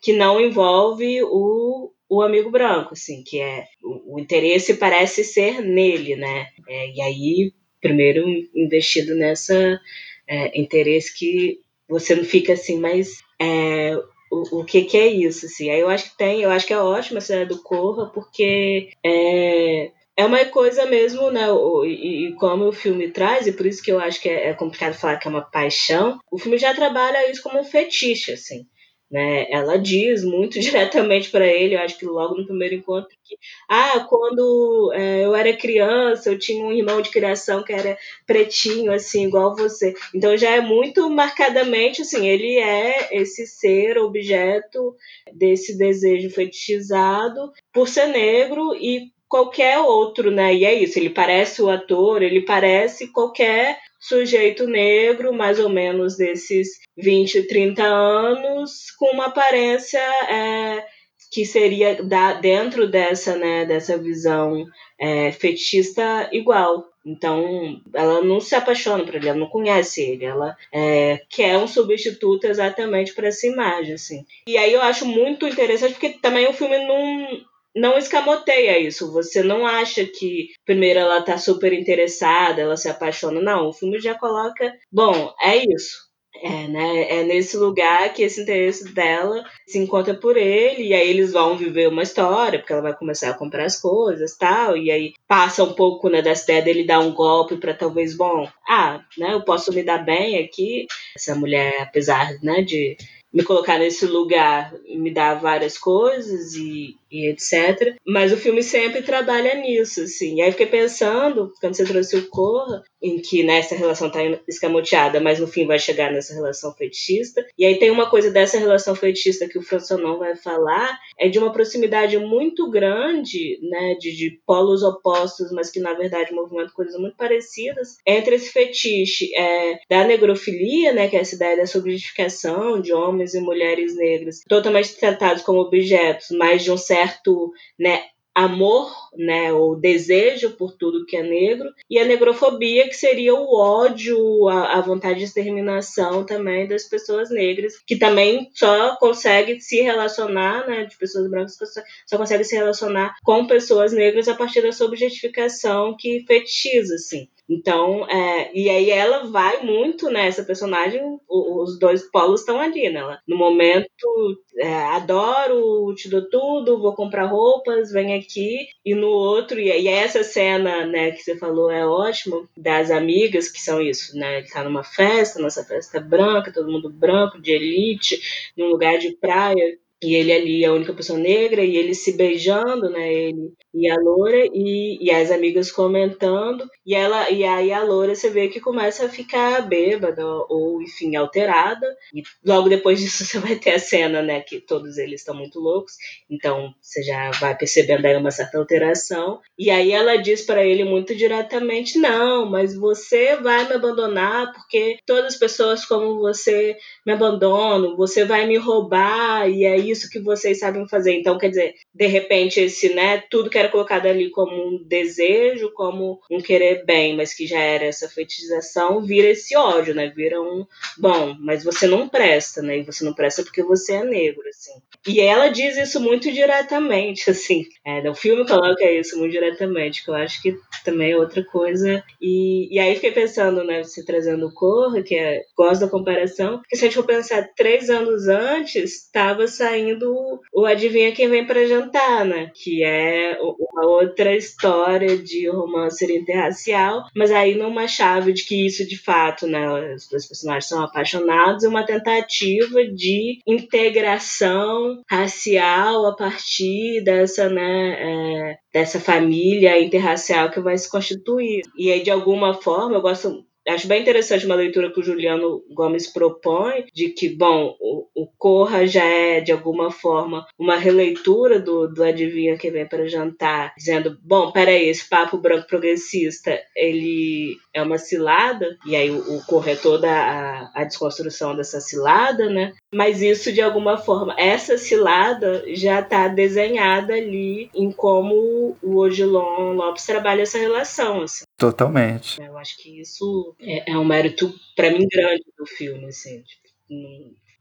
que não envolve o, o amigo branco, assim, que é o, o interesse parece ser nele, né? É, e aí, primeiro investido nessa é, interesse que você não fica assim, mas é, o, o que, que é isso? Assim? Aí eu acho que tem, eu acho que é ótimo essa ideia do Corra, porque é, é uma coisa mesmo, né? E, e, como o filme traz, e por isso que eu acho que é, é complicado falar que é uma paixão, o filme já trabalha isso como um fetiche, assim. Né? Ela diz muito [LAUGHS] diretamente para ele, eu acho que logo no primeiro encontro, que ah, quando é, eu era criança, eu tinha um irmão de criação que era pretinho, assim, igual você. Então já é muito marcadamente, assim, ele é esse ser, objeto desse desejo fetichizado por ser negro e qualquer outro, né? E é isso, ele parece o ator, ele parece qualquer sujeito negro, mais ou menos desses 20, 30 anos, com uma aparência é, que seria da, dentro dessa, né, dessa visão é, fetichista igual. Então, ela não se apaixona por ele, ela não conhece ele, ela é, quer um substituto exatamente para essa imagem, assim. E aí eu acho muito interessante porque também o filme não não escamoteia isso. Você não acha que primeiro ela tá super interessada, ela se apaixona. Não, o filme já coloca, bom, é isso. É, né? É nesse lugar que esse interesse dela se encontra por ele, e aí eles vão viver uma história, porque ela vai começar a comprar as coisas tal, e aí passa um pouco né, dessa ideia dele dar um golpe para talvez, bom, ah, né, eu posso me dar bem aqui. Essa mulher, apesar né, de me colocar nesse lugar, me dar várias coisas e e etc. Mas o filme sempre trabalha nisso, assim. E aí fiquei pensando, quando você trouxe o Corra, em que né, relação tá escamoteada, mas no fim vai chegar nessa relação fetichista. E aí tem uma coisa dessa relação fetichista que o François vai falar, é de uma proximidade muito grande, né, de, de polos opostos, mas que na verdade movimentam coisas muito parecidas, entre esse fetiche é, da negrofilia, né, que é essa ideia da subjetificação de homens e mulheres negras, totalmente tratados como objetos, mas de um certo certo né, amor, né, ou desejo por tudo que é negro, e a negrofobia, que seria o ódio, a, a, vontade de exterminação também das pessoas negras, que também só consegue se relacionar, né, de pessoas brancas, só consegue se relacionar com pessoas negras a partir da sua objetificação que fetichiza, assim. Então, é, e aí ela vai muito né, personagem, os dois polos estão ali, né? Ela, no momento, é, adoro, te dou tudo, vou comprar roupas, vem aqui. E no outro, e, e essa cena, né, que você falou é ótima, das amigas, que são isso, né? Tá numa festa, nossa festa branca, todo mundo branco, de elite, num lugar de praia, e ele ali é a única pessoa negra, e ele se beijando, né? Ele e a loura e, e as amigas comentando. E ela e aí a loura você vê que começa a ficar bêbada ou enfim alterada. E logo depois disso [LAUGHS] você vai ter a cena né que todos eles estão muito loucos. Então você já vai percebendo aí uma certa alteração. E aí ela diz para ele muito diretamente não mas você vai me abandonar porque todas as pessoas como você me abandonam você vai me roubar. E é isso que vocês sabem fazer então quer dizer de repente esse né tudo que era colocado ali como um desejo, como um querer bem, mas que já era essa fetichização, vira esse ódio, né? Vira um, bom, mas você não presta, né? E você não presta porque você é negro, assim. E ela diz isso muito diretamente, [LAUGHS] assim. É, o filme coloca isso muito diretamente, que eu acho que também é outra coisa. E, e aí fiquei pensando, né, você trazendo o Corra, que é, gosto da comparação, que se a gente for pensar, três anos antes, estava saindo o Adivinha Quem Vem para Jantar, né? Que é uma outra história de romance interracial, mas aí numa chave de que isso de fato, né, os dois personagens são apaixonados, e uma tentativa de integração racial a partir dessa, né, é, dessa família interracial que vai se constituir. E aí, de alguma forma, eu gosto Acho bem interessante uma leitura que o Juliano Gomes propõe, de que, bom, o, o Corra já é, de alguma forma, uma releitura do, do Adivinha Quem Vem para Jantar, dizendo, bom, peraí, esse papo branco progressista, ele é uma cilada, e aí o, o Corra é toda a, a desconstrução dessa cilada, né? Mas isso, de alguma forma, essa cilada já está desenhada ali em como o Odilon Lopes trabalha essa relação, assim. Totalmente. Eu acho que isso é, é um mérito, para mim, grande do filme, assim. Tipo,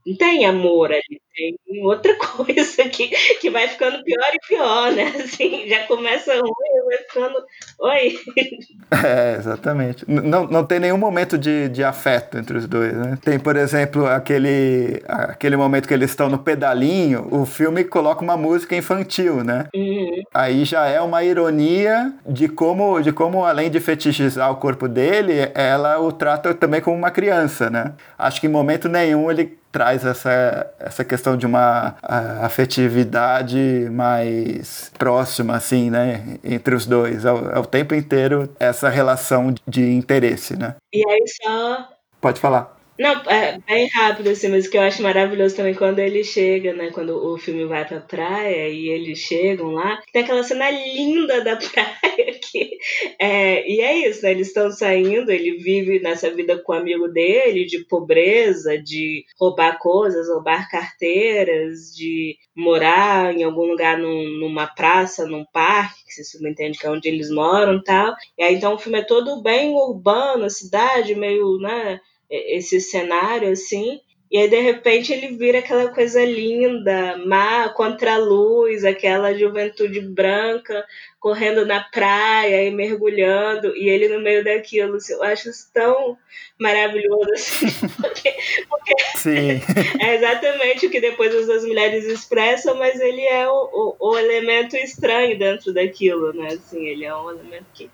não tem amor ali, tem outra [LAUGHS] coisa que, que vai ficando pior e pior, né? Assim, já começa ruim, vai ficando. Oi! [LAUGHS] É, exatamente. Não, não tem nenhum momento de, de afeto entre os dois, né? Tem, por exemplo, aquele, aquele momento que eles estão no pedalinho, o filme coloca uma música infantil, né? Uhum. Aí já é uma ironia de como, de como, além de fetichizar o corpo dele, ela o trata também como uma criança, né? Acho que em momento nenhum ele traz essa, essa questão de uma afetividade mais próxima, assim, né, entre os dois. É o, é o tempo inteiro essa relação de interesse, né? E aí só... Pode falar. Não, é bem rápido, assim, mas o que eu acho maravilhoso também quando ele chega, né? Quando o filme vai pra praia e eles chegam lá, tem aquela cena linda da [LAUGHS] praia que. É, e é isso, né? Eles estão saindo, ele vive nessa vida com o amigo dele, de pobreza, de roubar coisas, roubar carteiras, de morar em algum lugar num, numa praça, num parque, que se subentende que é onde eles moram e tal. E aí então o filme é todo bem urbano, a cidade, meio, né? esse cenário assim. E aí, de repente, ele vira aquela coisa linda, má, contra a luz, aquela juventude branca correndo na praia e mergulhando, e ele no meio daquilo. Assim, eu acho isso tão maravilhoso. Assim, [LAUGHS] porque, porque Sim. é exatamente o que depois as duas mulheres expressam, mas ele é o, o, o, elemento estranho dentro daquilo, né? Assim, ele é um elemento que,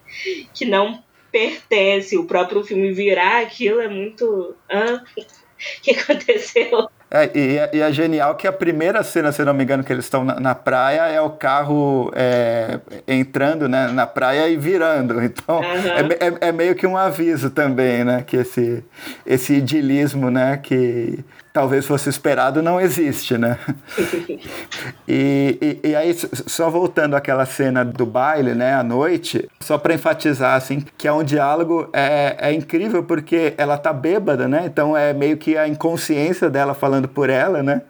que não pertence. O próprio filme virar aquilo é muito. Hã? [LAUGHS] Que aconteceu? É, e, é, e, é genial que a primeira cena, se não me engano, que eles estão na, na praia é o carro é, entrando né, na praia e virando. [LAUGHS] Então uhum. é, é, meio que um aviso também, né? Que esse, esse idilismo, né? Que talvez fosse esperado não existe, né? [LAUGHS] e, e, e, aí, só voltando àquela cena do baile, né? À noite, só para enfatizar, assim, que é um diálogo é, é incrível porque ela tá bêbada, né? Então é meio que a inconsciência dela falando por ela, né?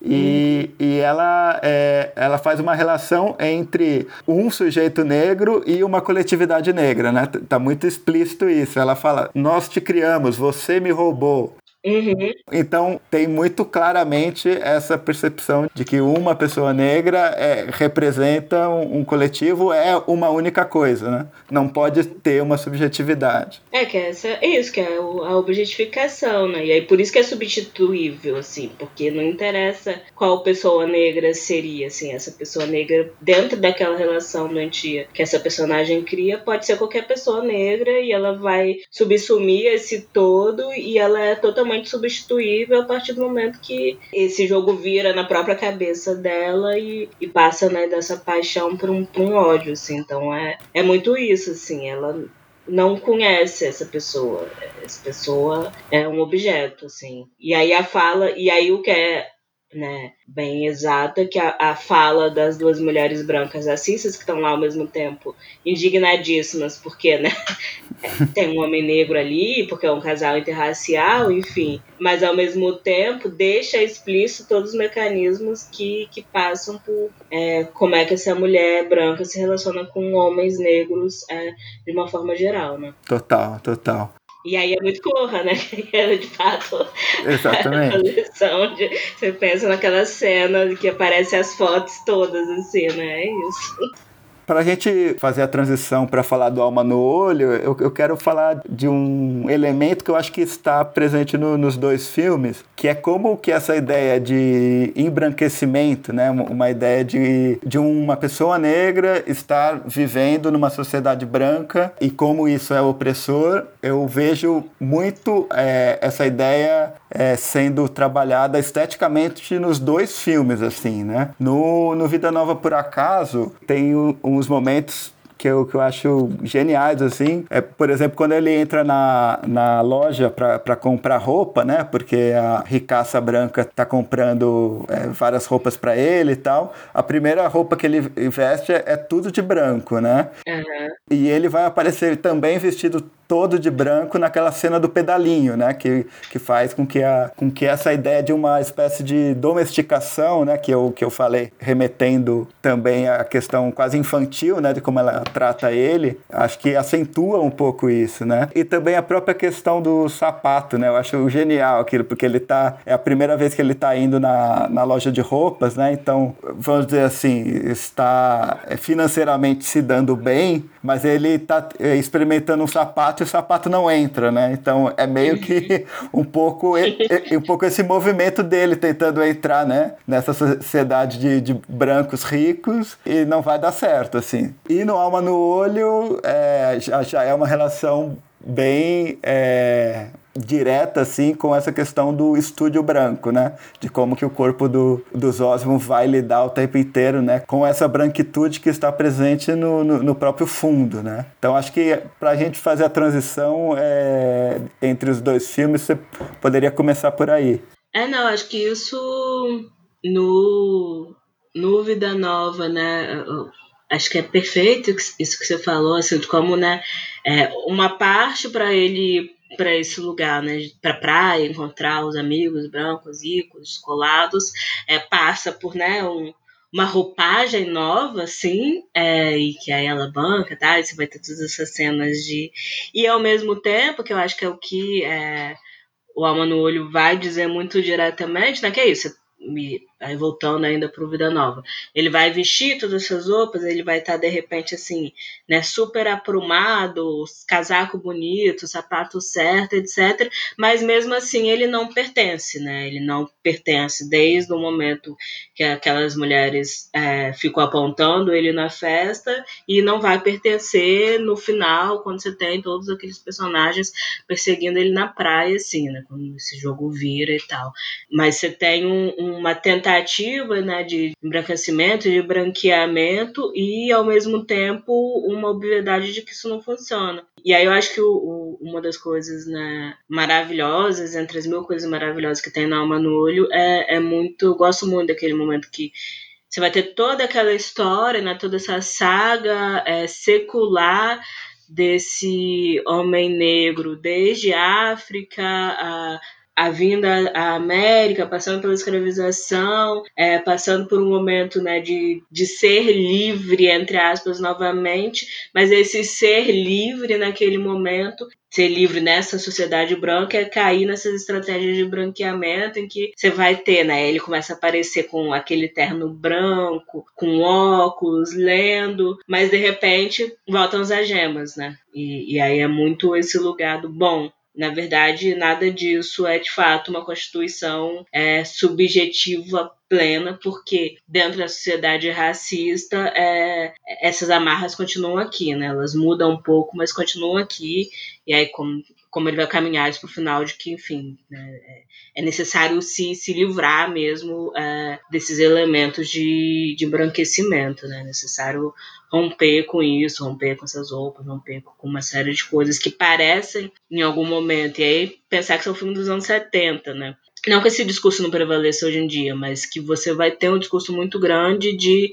E, hum. e ela, é, ela faz uma relação entre um sujeito negro e uma coletividade negra, né? Tá muito explícito isso. Ela fala: Nós te criamos, você me roubou. Uhum. Então, tem muito claramente essa percepção de que uma pessoa negra é, representa um, um, coletivo, é uma única coisa, né? Não pode ter uma subjetividade. É, que é essa, é isso, que é a objetificação, né? E aí por isso que é substituível, assim, porque não interessa qual pessoa negra seria, assim, essa pessoa negra dentro daquela relação doentia que essa personagem cria, pode ser qualquer pessoa negra e ela vai subsumir esse todo e ela é totalmente totalmente substituível a partir do momento que esse jogo vira na própria cabeça dela e, e passa né, dessa paixão para um, um ódio, assim. Então é, é muito isso, assim. Ela não conhece essa pessoa. Essa pessoa é um objeto, assim. E aí a fala, e aí o que é né, bem exata, que a, a fala das duas mulheres brancas racistas que estão lá ao mesmo tempo indignadíssimas, porque né, [LAUGHS] tem um homem negro ali, porque é um casal interracial, enfim, mas ao mesmo tempo deixa explícito todos os mecanismos que, que passam por é, como é que essa mulher branca se relaciona com homens negros é, de uma forma geral, né? Total, total. E aí é muito corra, né? [LAUGHS] É de fato Exatamente. a lição de você pensa naquela cena que aparecem as fotos todas, assim, né? É isso. Para a gente fazer a transição para falar do alma no olho, eu, eu, quero falar de um elemento que eu acho que está presente no, nos dois filmes, que é como que essa ideia de embranquecimento, né, uma ideia de, de uma pessoa negra estar vivendo numa sociedade branca e como isso é opressor, eu vejo muito é, essa ideia é, sendo trabalhada esteticamente nos dois filmes, assim, né? No, no Vida Nova por Acaso tem uns momentos que eu, que eu acho geniais, assim. É, por exemplo, quando ele entra na, na loja para comprar roupa, né? Porque a ricaça branca tá comprando é, várias roupas para ele e tal. A primeira roupa que ele veste é, é tudo de branco, né? Uhum. E ele vai aparecer também vestido todo de branco naquela cena do pedalinho, né? Que, que faz com que, a, com que essa ideia de uma espécie de domesticação, né? Que eu, que eu falei, remetendo também à questão quase infantil, né? De como ela trata ele, acho que acentua um pouco isso, né? E também a própria questão do sapato, né? Eu acho genial aquilo, porque ele tá... É a primeira vez que ele tá indo na, na loja de roupas, né? Então, vamos dizer assim, está financeiramente se dando bem, mas ele tá é, experimentando um sapato sapato e o sapato não entra, né? Então é meio que [LAUGHS] um pouco, um pouco esse movimento dele tentando entrar, né? Nessa sociedade de, de brancos ricos e não vai dar certo, assim. E no Alma no Olho é, já, já é uma relação bem é, direta assim com essa questão do estúdio branco, né? De como que o corpo do, dos Osmond vai lidar o tempo inteiro, né? Com essa branquitude que está presente no, no, no próprio fundo, né? Então acho que para a gente fazer a transição é, entre os dois filmes, você poderia começar por aí. É, não, acho que isso no, no Vida Nova, né? Acho que é perfeito isso que você falou, assim, de como, né? É, uma parte para ele para esse lugar, né, para praia, encontrar os amigos brancos, ricos, colados, é, passa por, né, um, uma roupagem nova, assim, é, e que aí ela banca, tá? E você vai ter todas essas cenas de. E ao mesmo tempo, que eu acho que é o que é, o Alma no Olho vai dizer muito diretamente, né? Que é isso, me, aí voltando ainda para o Vida Nova. Ele vai vestir todas essas roupas, ele vai estar tá, de repente assim, né, super aprumado, casaco bonito, sapato certo, etc. Mas mesmo assim ele não pertence, né? Ele não pertence desde o momento que aquelas mulheres é, ficam apontando ele na festa e não vai pertencer no final quando você tem todos aqueles personagens perseguindo ele na praia, assim, né? Quando esse jogo vira e tal. Mas você tem um, uma tentativa, né, de embranquecimento, de branqueamento e ao mesmo tempo uma obviedade de que isso não funciona. E aí eu acho que o, o, uma das coisas né, maravilhosas, entre as mil coisas maravilhosas que tem na alma no olho, é, é muito. Eu gosto muito daquele momento que você vai ter toda aquela história, né, toda essa saga é, secular desse homem negro, desde África a a vinda à América, passando pela escravização, é, passando por um momento né, de, de ser livre, entre aspas, novamente, mas esse ser livre naquele momento, ser livre nessa sociedade branca, é cair nessas estratégias de branqueamento em que você vai ter, né? Ele começa a aparecer com aquele terno branco, com óculos, lendo, mas de repente voltam as gemas, né? E, e aí é muito esse lugar do bom na verdade, nada disso é de fato uma constituição é, subjetiva plena, porque dentro da sociedade racista é, essas amarras continuam aqui, né? Elas mudam um pouco, mas continuam aqui. E aí, como, como ele vai caminhar isso para o final de que, enfim, né, é necessário se, se livrar mesmo é, desses elementos de, de embranquecimento, né? É necessário romper com isso, romper com essas roupas, romper com uma série de coisas que parecem em algum momento. E aí pensar que são filmes dos anos 70, né? Não que esse discurso não prevaleça hoje em dia, mas que você vai ter um discurso muito grande de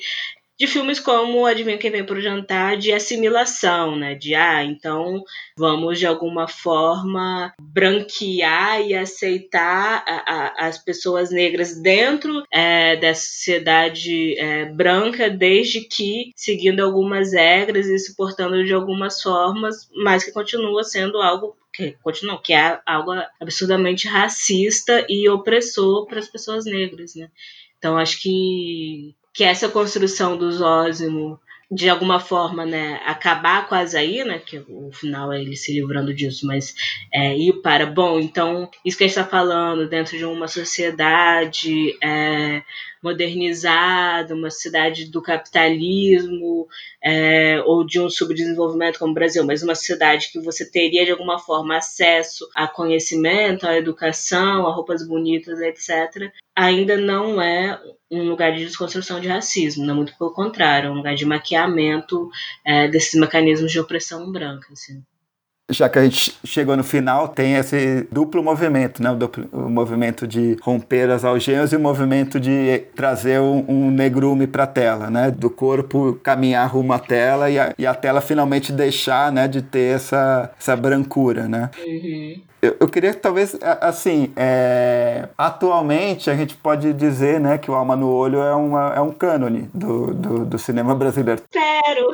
de filmes como Adivinha Quem Vem Pro Jantar, de assimilação, né? De, ah, então vamos de alguma forma branquear e aceitar a, a, as pessoas negras dentro é, da sociedade é, branca, desde que seguindo algumas regras e se portando de algumas formas, mas que continua sendo algo que continua, que é algo absurdamente racista e opressor para as pessoas negras, né? Então acho que que essa construção do Zósimo de alguma forma, né, acabar quase aí, né, que o final é ele se livrando disso, mas é, ir para, bom, então, isso que a gente está falando, dentro de uma sociedade é, modernizada, uma sociedade do capitalismo, é, ou de um subdesenvolvimento como o Brasil, mas uma sociedade que você teria, de alguma forma, acesso a conhecimento, a educação, a roupas bonitas, etc., ainda não é um lugar de desconstrução de racismo, não muito pelo contrário, é um lugar de maquiamento é, desses mecanismos de opressão branca. Assim já que a gente chegou no final, tem esse duplo movimento, né? O, duplo, o movimento de romper as algemas e o movimento de trazer um, um negrume para a tela, né? Do corpo caminhar rumo à tela e a, e a tela finalmente deixar, né? De ter essa, essa brancura, né? Uhum. Eu, eu, queria talvez, assim, é, atualmente a gente pode dizer, né, que o Alma no Olho é, uma, é um cânone do, do, do cinema brasileiro. Espero!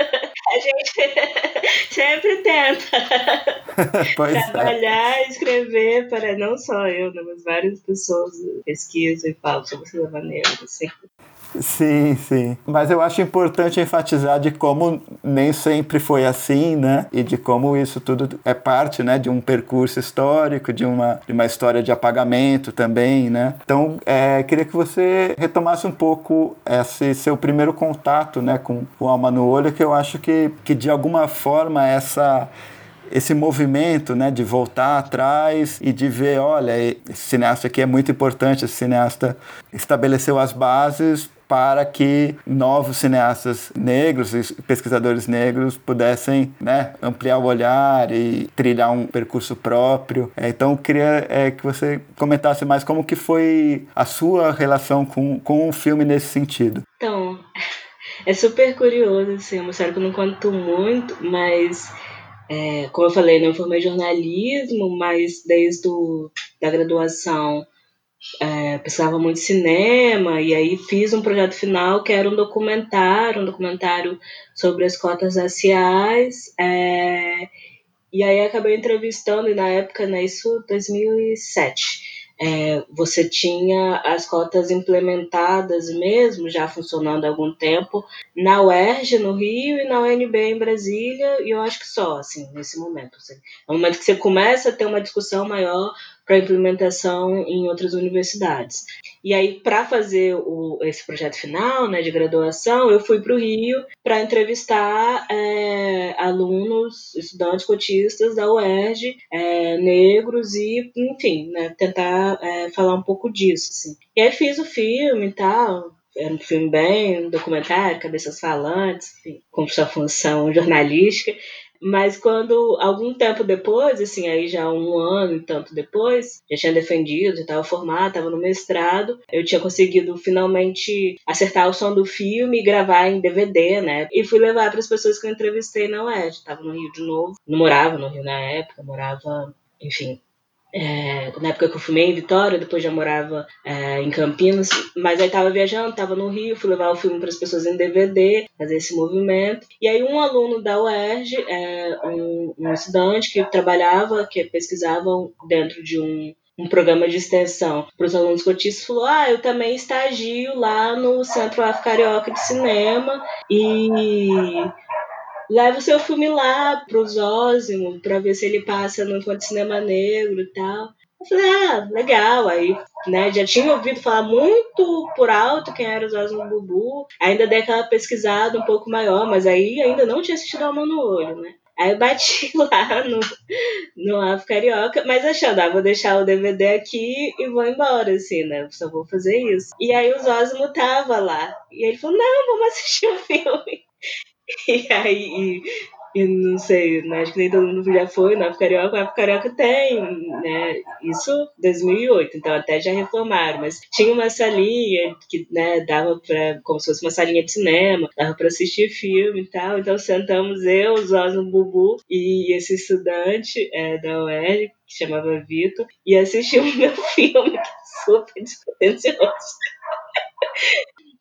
[LAUGHS] a gente [LAUGHS] sempre tenta [LAUGHS] é. trabalhar, é. escrever para não só eu, né, mas várias pessoas pesquisam e falam sobre cinema negro, assim. Sim, sim. Mas eu acho importante enfatizar de como nem sempre foi assim, né? E de como isso tudo é parte, né, de um percurso histórico, de uma, de uma história de apagamento também, né? Então, é, queria que você retomasse um pouco esse seu primeiro contato, né, com o Alma no Olho, que eu acho que, que de alguma forma essa esse movimento, né, de voltar atrás e de ver, olha, esse cineasta aqui é muito importante, esse cineasta estabeleceu as bases para que novos cineastas negros pesquisadores negros pudessem né, ampliar o olhar e trilhar um percurso próprio. É, então, eu queria é, que você comentasse mais como que foi a sua relação com, com o filme nesse sentido. Então, é super curioso, assim, é uma que eu não conto muito, mas é, como eu falei, não formei jornalismo, mas desde do, da graduação é, pesquisava muito cinema e aí fiz um projeto final que era um documentário, um documentário sobre as cotas raciais. É, e aí acabei entrevistando, e na época, né, isso 2007 é, você tinha as cotas implementadas mesmo, já funcionando há algum tempo, na UERJ, no Rio, e na UNB em Brasília, e eu acho que só, assim, nesse momento. Assim. É o momento que você começa a ter uma discussão maior para implementação em outras universidades. E aí, para fazer o, esse projeto final né, de graduação, eu fui para o Rio para entrevistar é, alunos, estudantes cotistas da UERJ, é, negros, e, enfim, né, tentar é, falar um pouco disso. Assim. E aí fiz o filme e tal, era um filme bem um documentário, cabeças falantes, enfim, com sua função jornalística. Mas quando, algum tempo depois, assim, aí já um ano e tanto depois, já tinha defendido, já estava formado, estava no mestrado, eu tinha conseguido finalmente acertar o som do filme e gravar em DVD, né? E fui levar para as pessoas que eu entrevistei na UED. Estava no Rio de novo, não morava no Rio na época, morava, enfim, é, na época que eu filmei em Vitória, depois já morava é, em Campinas, mas aí tava viajando, tava no Rio, fui levar o filme para as pessoas em DVD, fazer esse movimento. E aí um aluno da UERJ, é, um, um estudante que trabalhava, que pesquisava dentro de um, um programa de extensão para os alunos cotistas, falou: Ah, eu também estagio lá no Centro Afro Carioca de Cinema e leva o seu filme lá pro Zózimo pra ver se ele passa no encontro cinema negro e tal. Eu falei, ah, legal. Aí, né, já tinha ouvido falar muito por alto quem era o Zózimo Bubu. Ainda dei aquela pesquisada um pouco maior, mas aí ainda não tinha assistido a mão no olho, né? Aí eu bati [LAUGHS] lá no, no Afro Carioca, mas achando, ah, vou deixar o DVD aqui e vou embora, assim, né? Só vou fazer isso. E aí o Zózimo tava lá. E ele falou, não, vamos assistir o filme. [LAUGHS] E aí, e, não sei, né, acho que nem todo mundo já foi na Carioca, a Carioca tem, né, isso 2008, então até já reformaram, mas tinha uma salinha que, né, dava pra, como se fosse uma salinha de cinema, dava pra assistir filme e tal, então sentamos eu, Zosmo Bubu e esse estudante é, da UEL, que chamava Vitor, e assistimos meu [LAUGHS] filme, que é super despretensioso.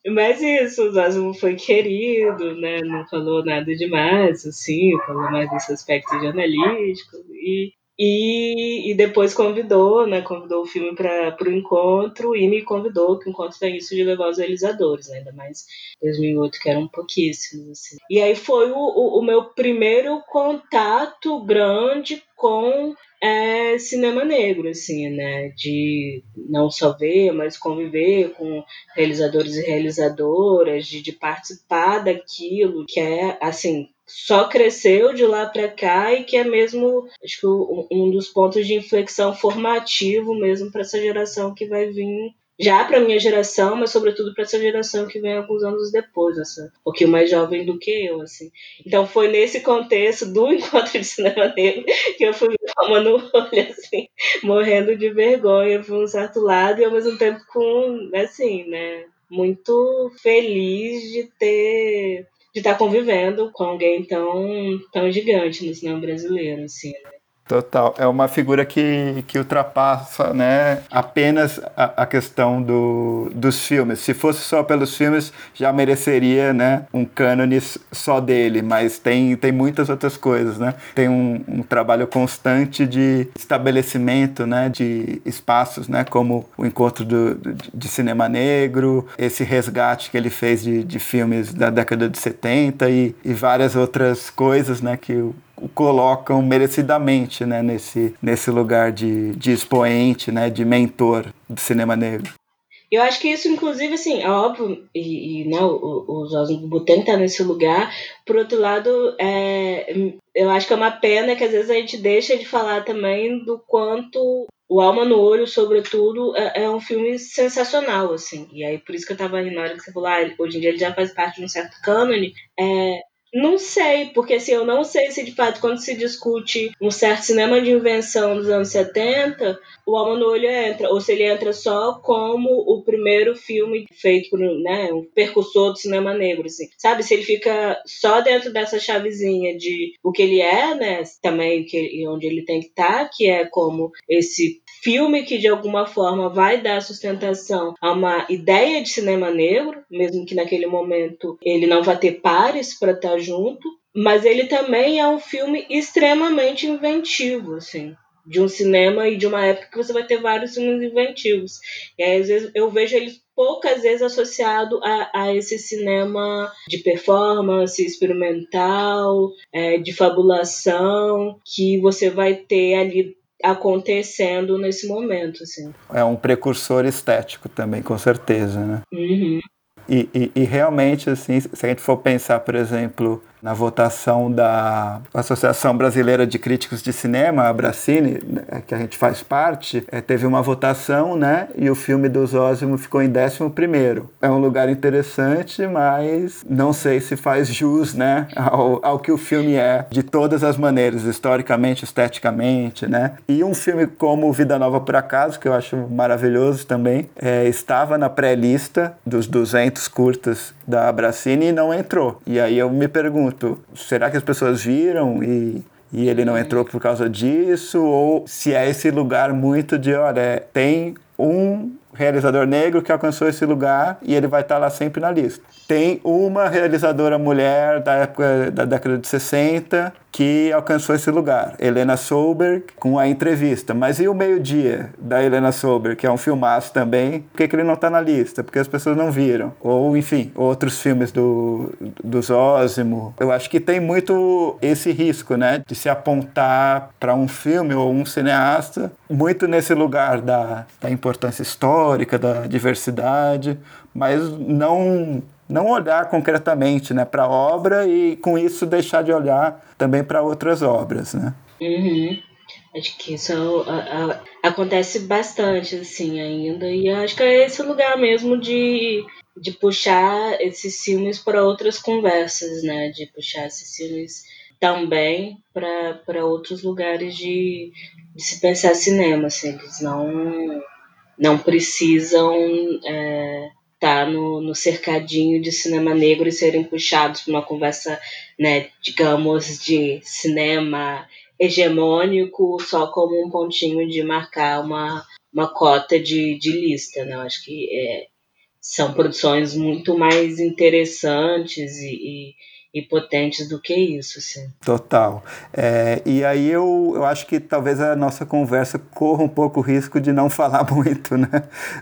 Mas isso, o Zosmo foi querido, né? Não falou nada demais, assim, falou mais desse aspecto jornalístico. E, e, e depois convidou, né? Convidou o filme para o encontro e me convidou, que o encontro tem isso de levar os realizadores, né, ainda mais 2008, que eram pouquíssimos. Assim. E aí foi o, o, o meu primeiro contato grande com é, cinema negro, assim, né? De não só ver, mas conviver com realizadores e realizadoras, de, de participar daquilo que é, assim, só cresceu de lá para cá e que é mesmo, acho que um dos pontos de inflexão formativo mesmo para essa geração que vai vir já para minha geração, mas sobretudo para essa geração que vem alguns anos depois, assim, um pouquinho mais jovem do que eu, assim. Então foi nesse contexto do [LAUGHS] encontro de cinema negro que eu fui tomando o olho, assim, morrendo de vergonha por um certo lado e ao mesmo tempo com, assim, né, muito feliz de ter de estar convivendo com alguém tão tão gigante no cinema brasileiro, assim. Né? Total. É uma figura que, que ultrapassa né, apenas a, a questão do, dos filmes. Se fosse só pelos filmes, já mereceria né, um cânone só dele, mas tem, tem muitas outras coisas. Né? Tem um, um trabalho constante de estabelecimento né, de espaços, né, como o encontro do, de cinema negro, esse resgate que ele fez de, de filmes da década de 70 e, e várias outras coisas né, que o colocam merecidamente né, nesse, nesse lugar de, de expoente, né, de mentor do cinema negro. Eu acho que isso, inclusive, assim, é óbvio, e, e né, o, o Zosmo Buten tá nesse lugar. Por outro lado, é, eu acho que é uma pena que às vezes a gente deixa de falar também do quanto o Alma no Olho, sobretudo, é, é, um filme sensacional, assim. E aí, por isso que eu tava rindo na hora que você falou, ah, hoje em dia ele já faz parte de um certo cânone. É, não sei, porque assim, eu não sei se de fato quando se discute um certo cinema de invenção dos anos 70, o Alma no Olho entra, ou se ele entra só como o primeiro filme feito por né, um percussor do cinema negro, assim. Sabe, se ele fica só dentro dessa chavezinha de o que ele é, né, também que, onde ele tem que estar, tá, que é como esse filme que de alguma forma vai dar sustentação a uma ideia de cinema negro, mesmo que naquele momento ele não vá ter pares para estar tá junto, mas ele também é um filme extremamente inventivo, assim, de um cinema e de uma época que você vai ter vários filmes inventivos. E aí, às vezes eu vejo ele poucas vezes associado a, a esse cinema de performance experimental, é, de fabulação, que você vai ter ali acontecendo nesse momento, assim. É um precursor estético também, com certeza, né? Uhum. E, e, e, realmente, assim, se a gente for pensar, por exemplo, na votação da Associação Brasileira de Críticos de Cinema, a Bracine, né, que a gente faz parte, é, teve uma votação, né? E o filme do Zósimo ficou em 11 É um lugar interessante, mas não sei se faz jus, né? Ao, ao que o filme é, de todas as maneiras, historicamente, esteticamente, né? E um filme como Vida Nova por Acaso, que eu acho maravilhoso também, é, estava na pré-lista dos 200 curtas da Bracine e não entrou. E aí eu me pergunto, pergunto: será que as pessoas viram e, e ele não entrou por causa disso? Ou se é esse lugar muito de, olha, tem um realizador negro que alcançou esse lugar e ele vai estar lá sempre na lista. Tem uma realizadora mulher da época da década de 60 que alcançou esse lugar, Helena Solberg, com a entrevista. Mas e o meio-dia da Helena Solberg, que é um filmaço também? Por que, que ele não está na lista? Porque as pessoas não viram. Ou, enfim, outros filmes do, do Zósimo. Eu acho que tem muito esse risco, né? De se apontar para um filme ou um cineasta muito nesse lugar da, da importância histórica, da diversidade, mas não não olhar concretamente né, para a obra e com isso deixar de olhar também para outras obras. Né? Uhum. Acho que isso a, acontece bastante assim ainda e acho que é esse lugar mesmo de, de puxar esses filmes para outras conversas, né? De puxar esses filmes também para outros lugares de, de se pensar cinema, assim, eles não não precisam é, tá no, no cercadinho de cinema negro e serem puxados para uma conversa, né, digamos, de cinema hegemônico só como um pontinho de marcar uma, uma cota de, de lista, né? Eu acho que é, são produções muito mais interessantes e, e e potentes do que isso, sim. Total. É, e aí eu, eu acho que talvez a nossa conversa corra um pouco o risco de não [LAUGHS] falar muito, né?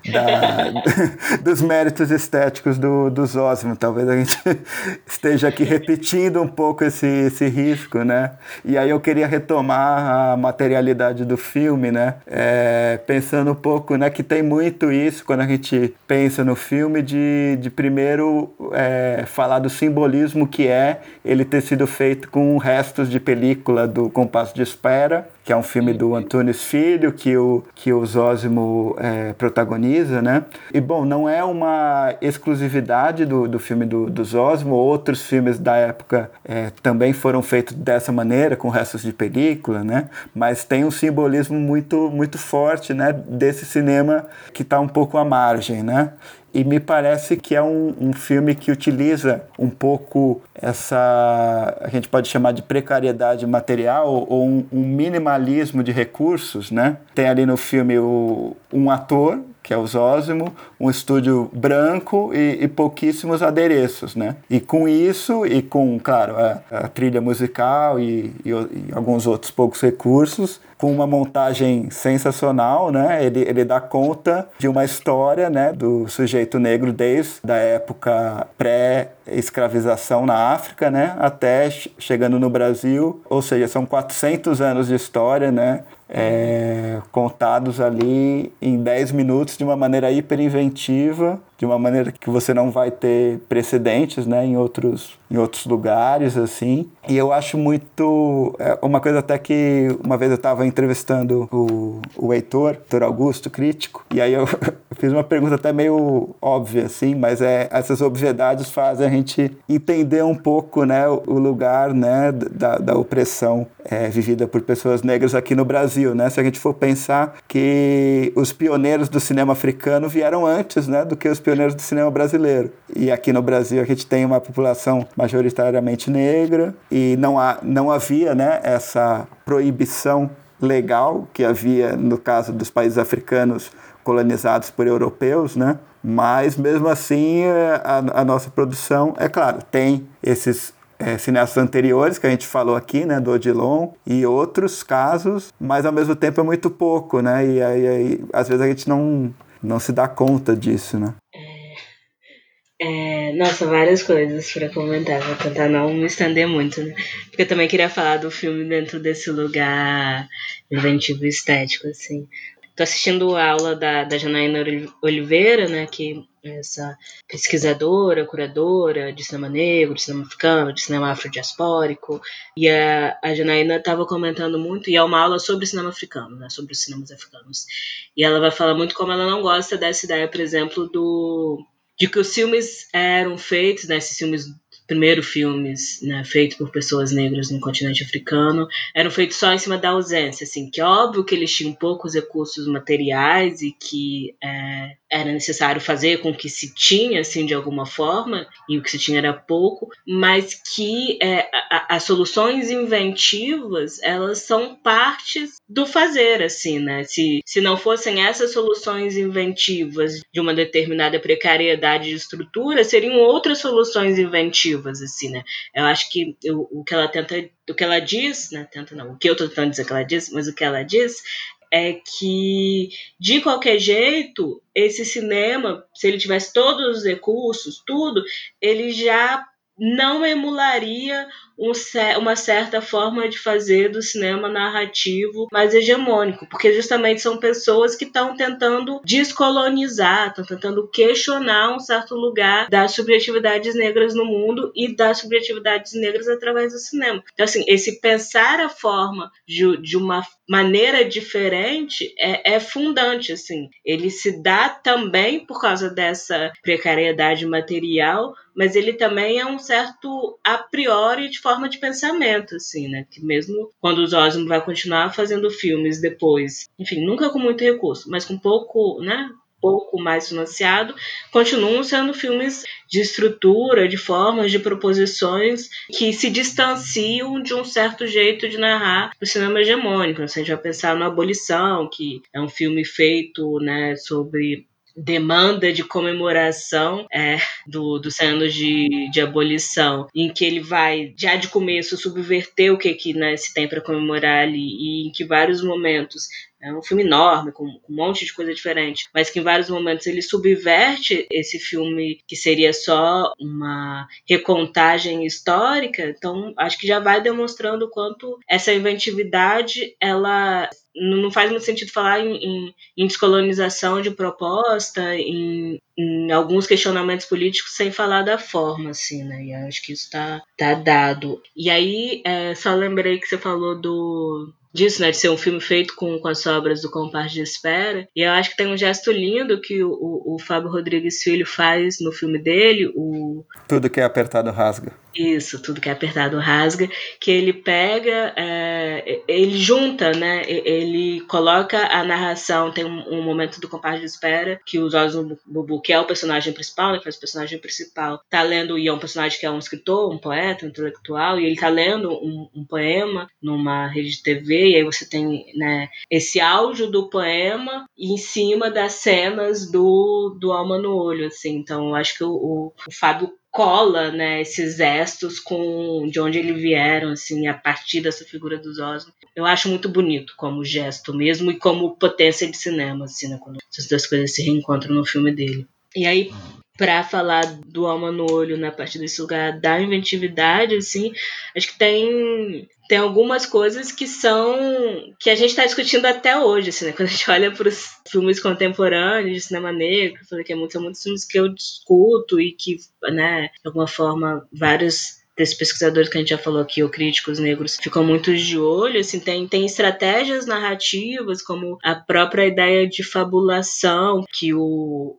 Da, [LAUGHS] dos méritos estéticos do, do Zósimo. Talvez a gente [LAUGHS] esteja aqui repetindo um pouco esse, esse risco, né? E aí eu queria retomar a materialidade do filme, né? É, pensando um pouco, né? Que tem muito isso quando a gente pensa no filme de, de primeiro é, falar do simbolismo que é é ele ter sido feito com restos de película do Compasso de Espera, que é um filme do Antunes Filho, que o, que o Zósimo é, protagoniza, né? E, bom, não é uma exclusividade do, do filme do, do Zósimo, outros filmes da época é, também foram feitos dessa maneira, com restos de película, né? Mas tem um simbolismo muito, muito forte, né? Desse cinema que está um pouco à margem, né? E me parece que é um, um, filme que utiliza um pouco essa a gente pode chamar de precariedade material ou um, um minimalismo de recursos, né? Tem ali no filme o, um ator que é o Zósimo, um estúdio branco e, e, pouquíssimos adereços, né? E com isso, e com, claro, a, a trilha musical e, e, e, alguns outros poucos recursos, com uma montagem sensacional, né? Ele, ele dá conta de uma história, né, do sujeito negro desde a época pré-escravização na África, né, até chegando no Brasil, ou seja, são 400 anos de história, né, é, contados ali em 10 minutos de uma maneira hiper inventiva, de uma maneira que você não vai ter precedentes né, em, outros, em outros lugares, assim. E eu acho muito... É, uma coisa até que uma vez eu estava entrevistando o, o Heitor, Heitor Augusto, crítico, e aí eu [LAUGHS] fiz uma pergunta até meio óbvia, assim, mas é, essas obviedades fazem a gente entender um pouco né, o lugar né, da, da opressão é, vivida por pessoas negras aqui no Brasil, né? Se a gente for pensar que os pioneiros do cinema africano vieram antes, né, do que os pioneiros do cinema brasileiro. E aqui no Brasil a gente tem uma população majoritariamente negra e não, há, não havia, né, essa proibição legal que havia no caso dos países africanos colonizados por europeus, né? Mas mesmo assim a, a nossa produção, é claro, tem esses é, cineastas anteriores que a gente falou aqui, né, do Odilon e outros casos, mas ao mesmo tempo é muito pouco, né, e aí, às vezes a gente não, não se dá conta disso, né. É, nossa, várias coisas para comentar, vou tentar não me estender muito, né, porque eu também queria falar do filme dentro desse lugar inventivo estético, assim. Tô assistindo a aula da, da Janaína Oliveira, né, que é essa pesquisadora, curadora de cinema negro, de cinema africano, de cinema afrodiaspórico. E a, a Janaína estava comentando muito, e é uma aula sobre cinema africano, né, sobre os cinemas africanos. E ela vai falar muito como ela não gosta dessa ideia, por exemplo, do de que os filmes eram feitos, né, esses filmes primeiro filmes né, feitos por pessoas negras no continente africano eram feitos só em cima da ausência, assim, que é óbvio que eles tinham poucos recursos materiais e que é, era necessário fazer com que se tinha, assim, de alguma forma, e o que se tinha era pouco, mas que é, as soluções inventivas, elas são partes do fazer, assim, né? Se, se não fossem essas soluções inventivas de uma determinada precariedade de estrutura, seriam outras soluções inventivas, assim, né? Eu acho que eu, o que ela tenta, o que ela diz, né? Tenta não, o que eu tô tentando dizer que ela diz, mas o que ela diz é que, de qualquer jeito, esse cinema, se ele tivesse todos os recursos, tudo, ele já não emularia um, uma certa forma de fazer do cinema narrativo mais hegemônico, porque justamente são pessoas que estão tentando descolonizar, estão tentando questionar um certo lugar das subjetividades negras no mundo e das subjetividades negras através do cinema. Então, assim, esse pensar a forma de, de uma maneira diferente é, é fundante, assim. Ele se dá também por causa dessa precariedade material, mas ele também é um certo a priori de forma de pensamento, assim, né? Que mesmo quando o Zosimo vai continuar fazendo filmes depois, enfim, nunca com muito recurso, mas com pouco, né? pouco mais financiado, continuam sendo filmes de estrutura, de formas, de proposições que se distanciam de um certo jeito de narrar o cinema hegemônico. Se a gente vai pensar no Abolição, que é um filme feito né, sobre demanda de comemoração é, do, dos anos de, de abolição, em que ele vai, já de começo, subverter o que, que né, se tem para comemorar ali, e em que vários momentos é um filme enorme, com, um monte de coisa diferente, mas que em vários momentos ele subverte esse filme que seria só uma recontagem histórica. Então, acho que já vai demonstrando o quanto essa inventividade ela não faz muito sentido falar em, em, em descolonização de proposta, em, em, alguns questionamentos políticos sem falar da forma, assim, né? E acho que isso está tá dado. E aí, é, só lembrei que você falou do disso, né, de ser um filme feito com, com as obras do Compasso de Espera. E eu acho que tem um gesto lindo que o, o, o Fábio Rodrigues Filho faz no filme dele, o... Tudo que é apertado rasga. Isso, tudo que é apertado rasga, que ele pega, é, ele junta, né? Ele coloca a narração, tem um, um momento do compasso de espera que o Osmo Bubu, que é o personagem principal, né, que faz o personagem principal, tá lendo, e é um personagem que é um escritor, um poeta, um intelectual, e ele tá lendo um, um poema numa rede de TV, e aí você tem né, esse áudio do poema em cima das cenas do, do Alma no Olho, assim. Então, eu acho que o, o, Fábio cola, né, esses gestos com de onde eles vieram, assim, a partir dessa figura dos Osmond. Eu acho muito bonito como gesto mesmo e como potência de cinema, assim, né, quando essas duas coisas se reencontram no filme dele. E aí, para falar do alma no olho na partir desse lugar da inventividade, assim, acho que tem tem algumas coisas que são que a gente está discutindo até hoje, assim, né? Quando a gente olha para os filmes contemporâneos de cinema negro, falei que é muito, são muitos filmes que eu discuto e que, né, de alguma forma, vários desses pesquisadores que a gente já falou aqui, ou críticos negros, ficam muito de olho, assim, tem, tem estratégias narrativas, como a própria ideia de fabulação que o,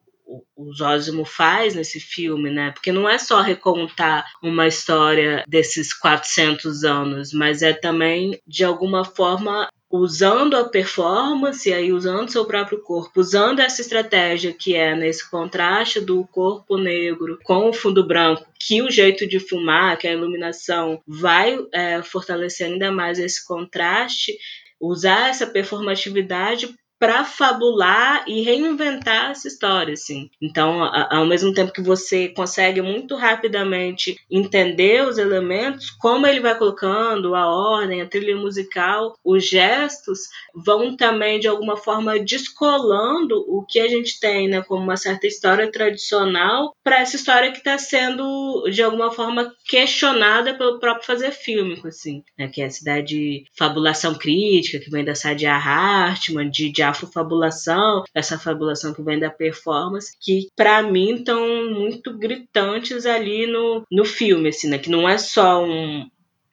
o Zósimo faz nesse filme, né? Porque não é só recontar uma história desses 400 anos, mas é também, de alguma forma, usando a performance, aí usando seu próprio corpo, usando essa estratégia que é nesse contraste do corpo negro com o fundo branco, que o jeito de filmar, que a iluminação vai é, fortalecer ainda mais esse contraste, usar essa performatividade para fabular e reinventar essa história, assim. Então, ao mesmo tempo que você consegue muito rapidamente entender os elementos, como ele vai colocando a ordem, a trilha musical, os gestos vão também de alguma forma descolando o que a gente tem, né, como uma certa história tradicional para essa história que está sendo de alguma forma questionada pelo próprio fazer fílmico, assim, né, que é essa ideia de fabulação crítica que vem da Sadia Hartman, de, de afrofabulação, essa fabulação que vem da performance, que para mim estão muito gritantes ali no, no filme, assim, né? Que não é só um,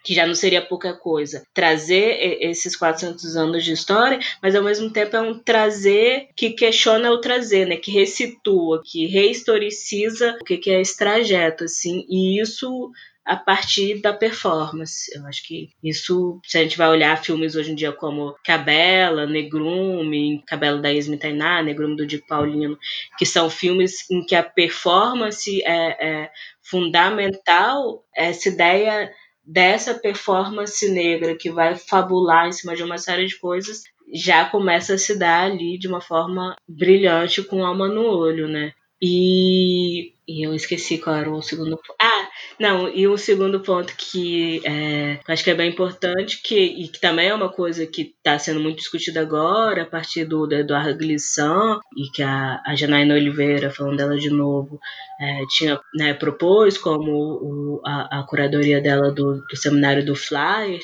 que já não seria pouca coisa, trazer esses 400 anos de história, mas ao mesmo tempo é um trazer que questiona o trazer, né? Que ressitua, que rehistoriciza o que é esse trajeto, assim, e isso a partir da performance. Eu acho que isso, se a gente vai olhar filmes hoje em dia como Cabela, Negrume, Cabela da Esme Tainá, Negrume do Dico Paulino, que são filmes em que a performance é, é fundamental, essa ideia dessa performance negra que vai fabular em cima de uma série de coisas já começa a se dar ali de uma forma brilhante com alma no olho, né? E, e eu esqueci qual era o segundo. Ah, não, e um segundo ponto que é, acho que é bem importante, que, e que também é uma coisa que está sendo muito discutida agora, a partir do, do Eduardo Glisson, e que a, a Janaína Oliveira, falando dela de novo, é, tinha né, propôs como o, a, a, curadoria dela do, do seminário do Flyert,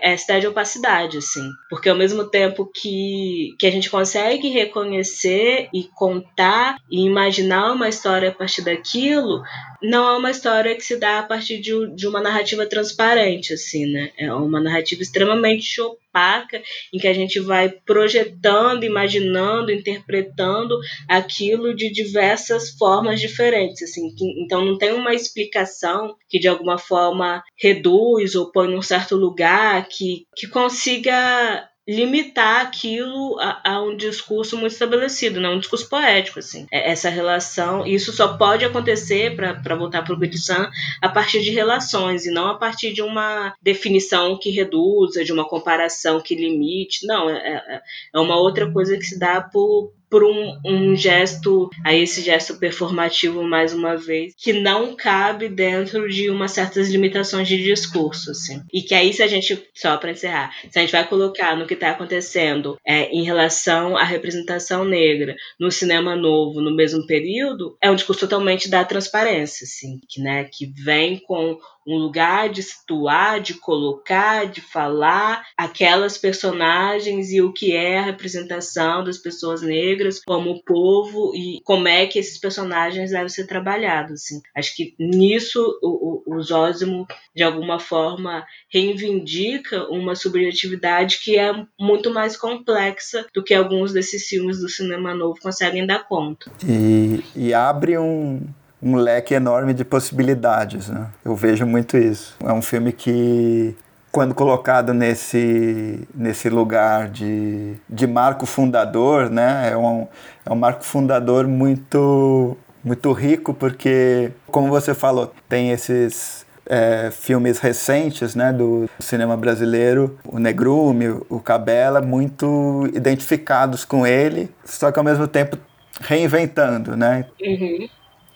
é essa de opacidade, assim. Porque ao mesmo tempo que, que a gente consegue reconhecer e contar e imaginar uma história a partir daquilo, não é uma história que se a partir de, de uma narrativa transparente, assim, né? É uma narrativa extremamente opaca, em que a gente vai projetando, imaginando, interpretando aquilo de diversas formas diferentes, assim. Que, então não tem uma explicação que de alguma forma reduz ou põe num certo lugar que, que consiga limitar aquilo a, a, um discurso muito estabelecido, né? um discurso poético. Assim. É, essa relação, isso só pode acontecer, para voltar para o Guitissan, a partir de relações e não a partir de uma definição que reduza, de uma comparação que limite. Não, é, é, é uma outra coisa que se dá por, por um, um gesto, aí esse gesto performativo mais uma vez, que não cabe dentro de umas certas limitações de discurso, assim. E que aí se a gente, só para encerrar, se a gente vai colocar no que está acontecendo é, em relação à representação negra no cinema novo no mesmo período, é um discurso totalmente da transparência, assim, que, né, que vem com um lugar de situar, de colocar, de falar aquelas personagens e o que é a representação das pessoas negras como povo e como é que esses personagens devem ser trabalhados. Assim. Acho que nisso o, o, o Zósimo, de alguma forma, reivindica uma subjetividade que é muito mais complexa do que alguns desses filmes do cinema novo conseguem dar conta. E, e abre um, um leque enorme de possibilidades. Né? Eu vejo muito isso. É um filme que, quando colocado nesse, nesse lugar de, de marco fundador, né? é, um, é um marco fundador muito, muito rico, porque, como você falou, tem esses é, filmes recentes né, do cinema brasileiro, o Negrume, o Cabela, muito identificados com ele, só que ao mesmo tempo reinventando, né? Uhum.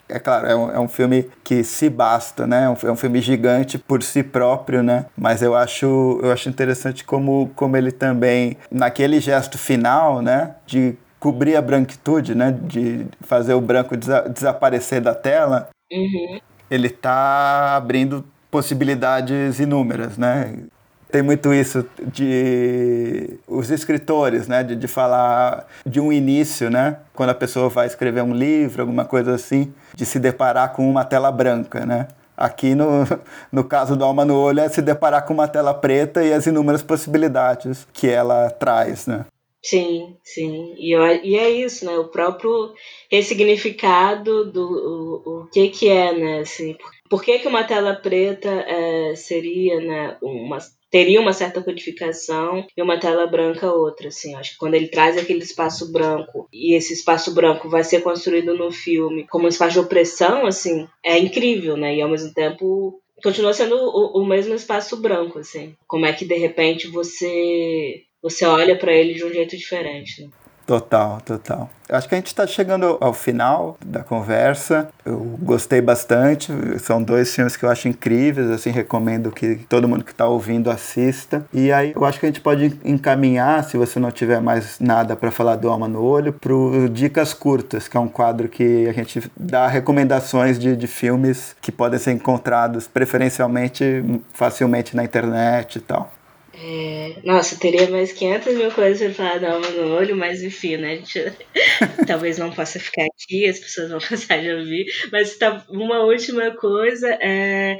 É claro, é um, é um filme que se basta, né? É um, é um, filme gigante por si próprio, né? Mas eu acho, eu acho interessante como, como ele também, naquele gesto final, né? De cobrir a branquitude, né? De fazer o branco desa desaparecer da tela. Uhum. Ele tá abrindo possibilidades inúmeras, né? Tem muito isso de os escritores, né, de, de falar de um início, né, quando a pessoa vai escrever um livro, alguma coisa assim, de se deparar com uma tela branca, né? Aqui no, [LAUGHS] no caso do Alma no Olho é se deparar com uma tela preta e as inúmeras possibilidades que ela traz, né? Sim, sim. E, e é isso, né? O próprio ressignificado do o, o que que é, né? Assim, por que, que uma tela preta é, seria né, uma teria uma certa codificação e uma tela branca outra, assim. Acho que quando ele traz aquele espaço branco e esse espaço branco vai ser construído no filme como um espaço de opressão, assim, é incrível, né? E ao mesmo tempo continua sendo o, o mesmo espaço branco, assim. Como é que de repente você você olha para ele de um jeito diferente, né? Total, total. Acho que a gente está chegando ao final da conversa. Eu gostei bastante. São dois filmes que eu acho incríveis. Assim, recomendo que todo mundo que está ouvindo assista. E aí eu acho que a gente pode encaminhar, se você não tiver mais nada para falar do Alma no Olho, para Dicas Curtas, que é um quadro que a gente dá recomendações de, de filmes que podem ser encontrados preferencialmente facilmente na internet e tal. É, nossa, teria mais 500 mil coisas para falar da alma no olho, mas enfim, né? Gente, [LAUGHS] talvez não possa ficar aqui, as pessoas vão [LAUGHS] passar de ouvir. Mas tá, uma última coisa é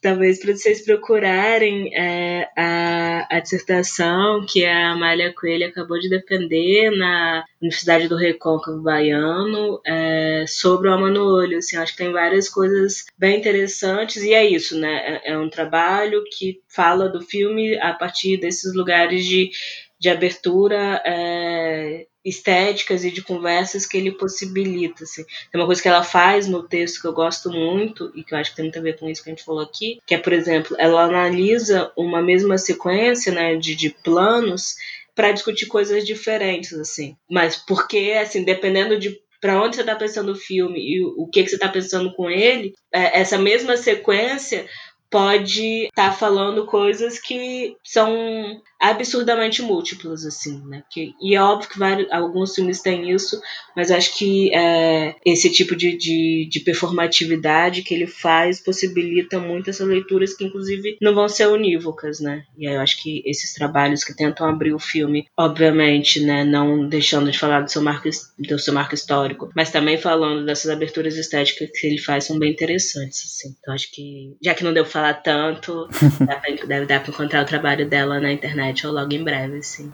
talvez para vocês procurarem é, a, a dissertação que a Amália Coelho acabou de defender na Universidade do Recôncavo Baiano é, sobre o Alma no Olho. Assim, acho que tem várias coisas bem interessantes e é isso, né? É, é um trabalho que fala do filme a partir desses lugares de, de abertura é, estéticas e de conversas que ele possibilita. Assim. Tem uma coisa que ela faz no texto que eu gosto muito e que eu acho que tem muito a ver com isso que a gente falou aqui, que é, por exemplo, ela analisa uma mesma sequência né, de, de planos para discutir coisas diferentes, assim. Mas porque, assim, dependendo de para onde você está pensando o filme e o que, que você está pensando com ele, é, essa mesma sequência pode estar tá falando coisas que são absurdamente múltiplas, assim, né? Que, e é óbvio que vários, alguns filmes têm isso, mas acho que é, esse tipo de, de, de, performatividade que ele faz possibilita muito essas leituras que, inclusive, não vão ser unívocas, né? E aí eu acho que esses trabalhos que tentam abrir o filme, obviamente, né, não deixando de falar do seu marco, do seu marco histórico, mas também falando dessas aberturas estéticas que ele faz, são bem interessantes, assim. Então acho que, já que não deu falar tanto, [LAUGHS] dá pra, deve dar pra encontrar o trabalho dela na internet internet logo em breve, sim.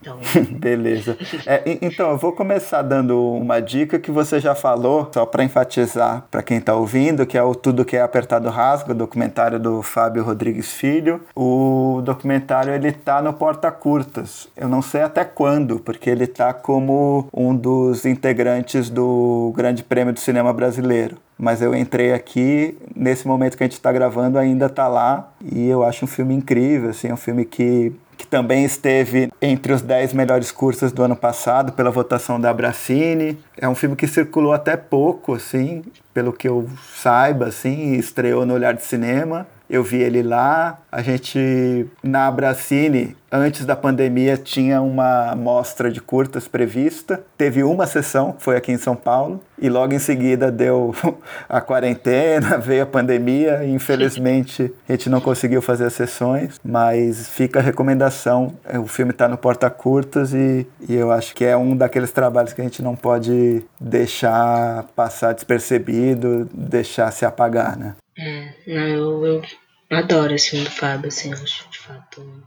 Então... [LAUGHS] Beleza. É, então, eu vou começar dando uma dica que você já falou, só para enfatizar para quem está ouvindo, que é o Tudo que é Apertado Rasga, documentário do Fábio Rodrigues Filho. O documentário ele tá no Porta Curtas. Eu não sei até quando, porque ele tá como um dos integrantes do Grande Prêmio do Cinema Brasileiro mas eu entrei aqui nesse momento que a gente está gravando ainda está lá e eu acho um filme incrível assim um filme que que também esteve entre os 10 melhores cursos do ano passado pela votação da Abracine. É um filme que circulou até pouco, assim, pelo que eu saiba, assim, estreou no Olhar de Cinema. Eu vi ele lá. A gente, na Abracine, antes da pandemia, tinha uma mostra de curtas prevista. Teve uma sessão, foi aqui em São Paulo. E logo em seguida deu [LAUGHS] a quarentena, [LAUGHS] veio a pandemia. E infelizmente, a gente não conseguiu fazer as sessões. Mas fica a recomendação. O filme está no Porta Curtas e, e eu acho que é um daqueles trabalhos que a gente não pode deixar passar despercebido, deixar se apagar, né? É, não, eu, eu adoro esse filme do Fábio, assim, acho de fato um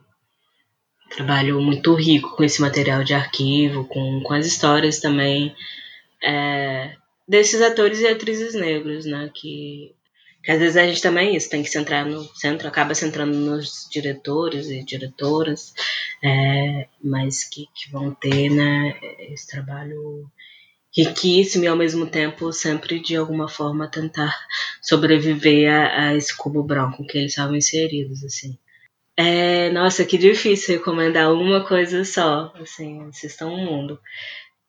trabalho muito rico com esse material de arquivo, com, com as histórias também é, desses atores e atrizes negros, né? Que, que às vezes a gente também isso, tem que centrar no centro, acaba centrando nos diretores e diretoras, é, mas que, que vão ter né, esse trabalho riquíssimo e ao mesmo tempo sempre de alguma forma tentar sobreviver a, a esse cubo branco que eles estavam inseridos assim. É, nossa que difícil recomendar uma coisa só assim estão um mundo.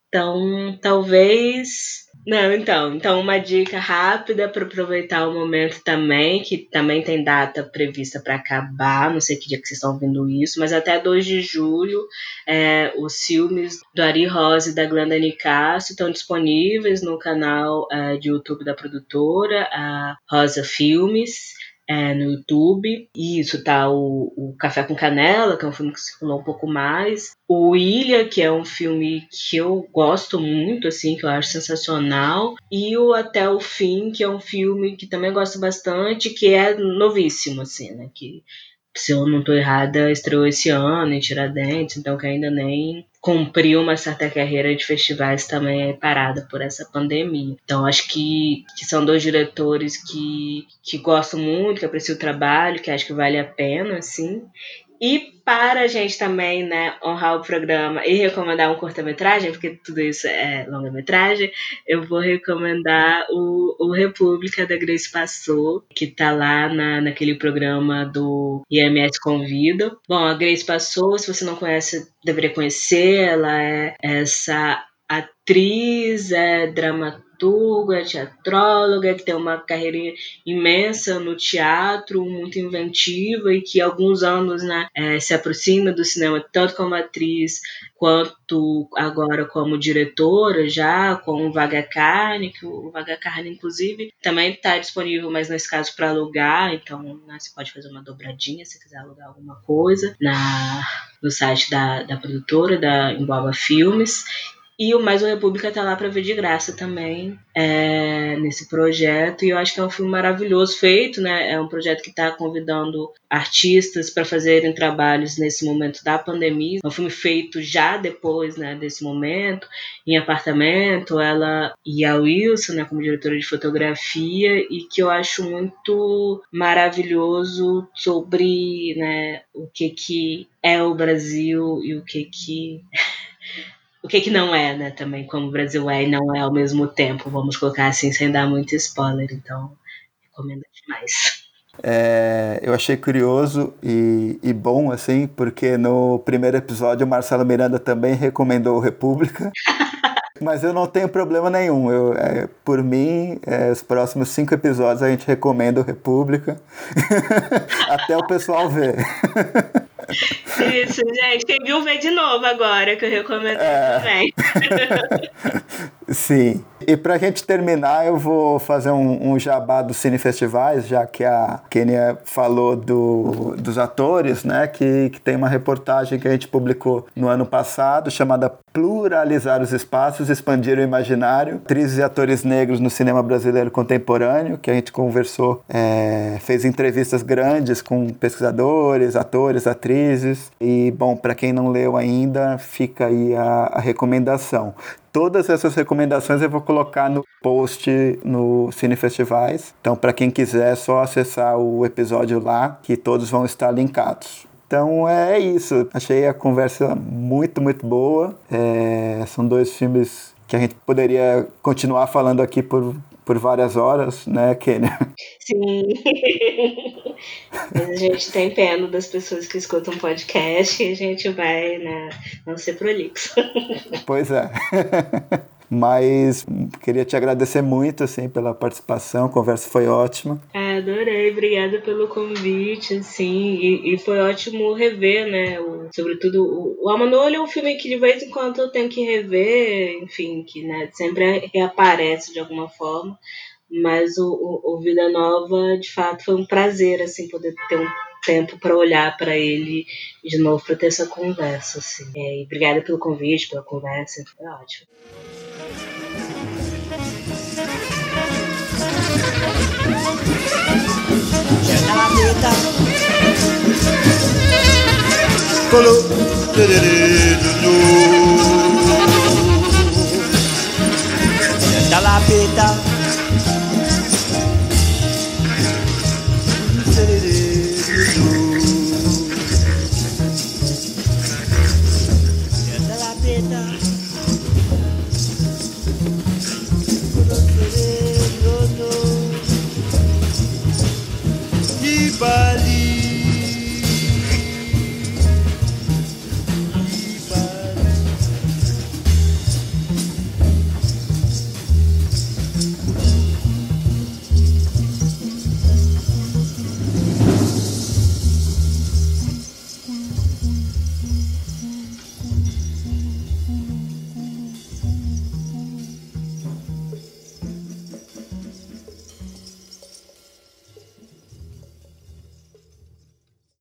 Então, talvez não, então, então uma dica rápida para aproveitar o momento também, que também tem data prevista para acabar, não sei que dia que vocês estão ouvindo isso, mas até 2 de julho é, os filmes do Ari Rosa e da Glenda Nicásio estão disponíveis no canal é, de YouTube da produtora, a Rosa Filmes é, no YouTube. E isso tá o, o Café com Canela, que é um filme que circulou um pouco mais. O Ilha, que é um filme que eu gosto muito, assim, que eu acho sensacional. E o Até o Fim, que é um filme que também gosto bastante, que é novíssimo, assim, né? Que se eu não estou errada, estreou esse ano em Tiradentes, então que ainda nem cumpriu uma certa carreira de festivais também é parada por essa pandemia. Então acho que, que são dois diretores que, que gosto muito, que aprecio o trabalho, que acho que vale a pena, assim. E para a gente também, né, honrar o programa e recomendar um curta-metragem, porque tudo isso é longa-metragem, eu vou recomendar o, o República da Grace Passou, que tá lá na, naquele programa do IMS Convida. Bom, a Grace Passou, se você não conhece, deveria conhecer, ela é essa atriz, é dramaturga, dramaturga, teatróloga, que tem uma carreira imensa no teatro, muito inventiva e que alguns anos né, é, se aproxima do cinema tanto como atriz quanto agora como diretora já, com o Vaga Carne, que o Vaga Carne, inclusive, também está disponível, mas nesse caso para alugar, então né, você pode fazer uma dobradinha se quiser alugar alguma coisa na, no site da, da produtora, da Emboaba Filmes. E o Mais o República tá lá para ver de graça também é, nesse projeto. E eu acho que é um filme maravilhoso feito, né? É um projeto que está convidando artistas para fazerem trabalhos nesse momento da pandemia. É um filme feito já depois né, desse momento, em apartamento. Ela e a Wilson, né, como diretora de fotografia, e que eu acho muito maravilhoso sobre né, o que, que é o Brasil e o que que o que que não é, né, também, como o Brasil é e não é ao mesmo tempo, vamos colocar assim, sem dar muito spoiler, então recomendo demais. É, eu achei curioso e, e, bom, assim, porque no primeiro episódio o Marcelo Miranda também recomendou República. [LAUGHS] Mas eu não tenho problema nenhum. Eu, é, por mim, é, os próximos cinco episódios a gente recomenda o República. [LAUGHS] Até o pessoal ver. [LAUGHS] Isso, gente. Quem viu, vê de novo agora, que eu recomendo é... também. [LAUGHS] Sim. E pra gente terminar, eu vou fazer um, um jabá dos cinefestivais, já que a Kenia falou do, dos atores, né? Que, que tem uma reportagem que a gente publicou no ano passado, chamada Pluralizar os Espaços, Expandir o Imaginário. Atrizes e atores negros no cinema brasileiro contemporâneo, que a gente conversou, é, fez entrevistas grandes com pesquisadores, atores, atrizes. E, bom, para quem não leu ainda, fica aí a, a recomendação. Todas essas recomendações eu vou colocar no post no Cine Festivais. Então, para quem quiser, é só acessar o episódio lá, que todos vão estar linkados. Então é isso. Achei a conversa muito, muito boa. É, são dois filmes que a gente poderia continuar falando aqui por, por várias horas, né, Kênia? Sim. Mas [LAUGHS] a gente tem pena das pessoas que escutam podcast e a gente vai né, não ser prolixo. Pois é. [LAUGHS] Mas queria te agradecer muito assim pela participação, a conversa foi ótima. É, adorei, obrigada pelo convite, assim, e, e foi ótimo rever, né, o, sobretudo o, o Alma é um filme que de vez em quando eu tenho que rever, enfim, que né, sempre reaparece de alguma forma, mas o, o, o Vida Nova, de fato, foi um prazer, assim, poder ter um tempo para olhar para ele de novo para ter essa conversa assim. É, e obrigada pelo convite, pela conversa, foi ótimo. Peta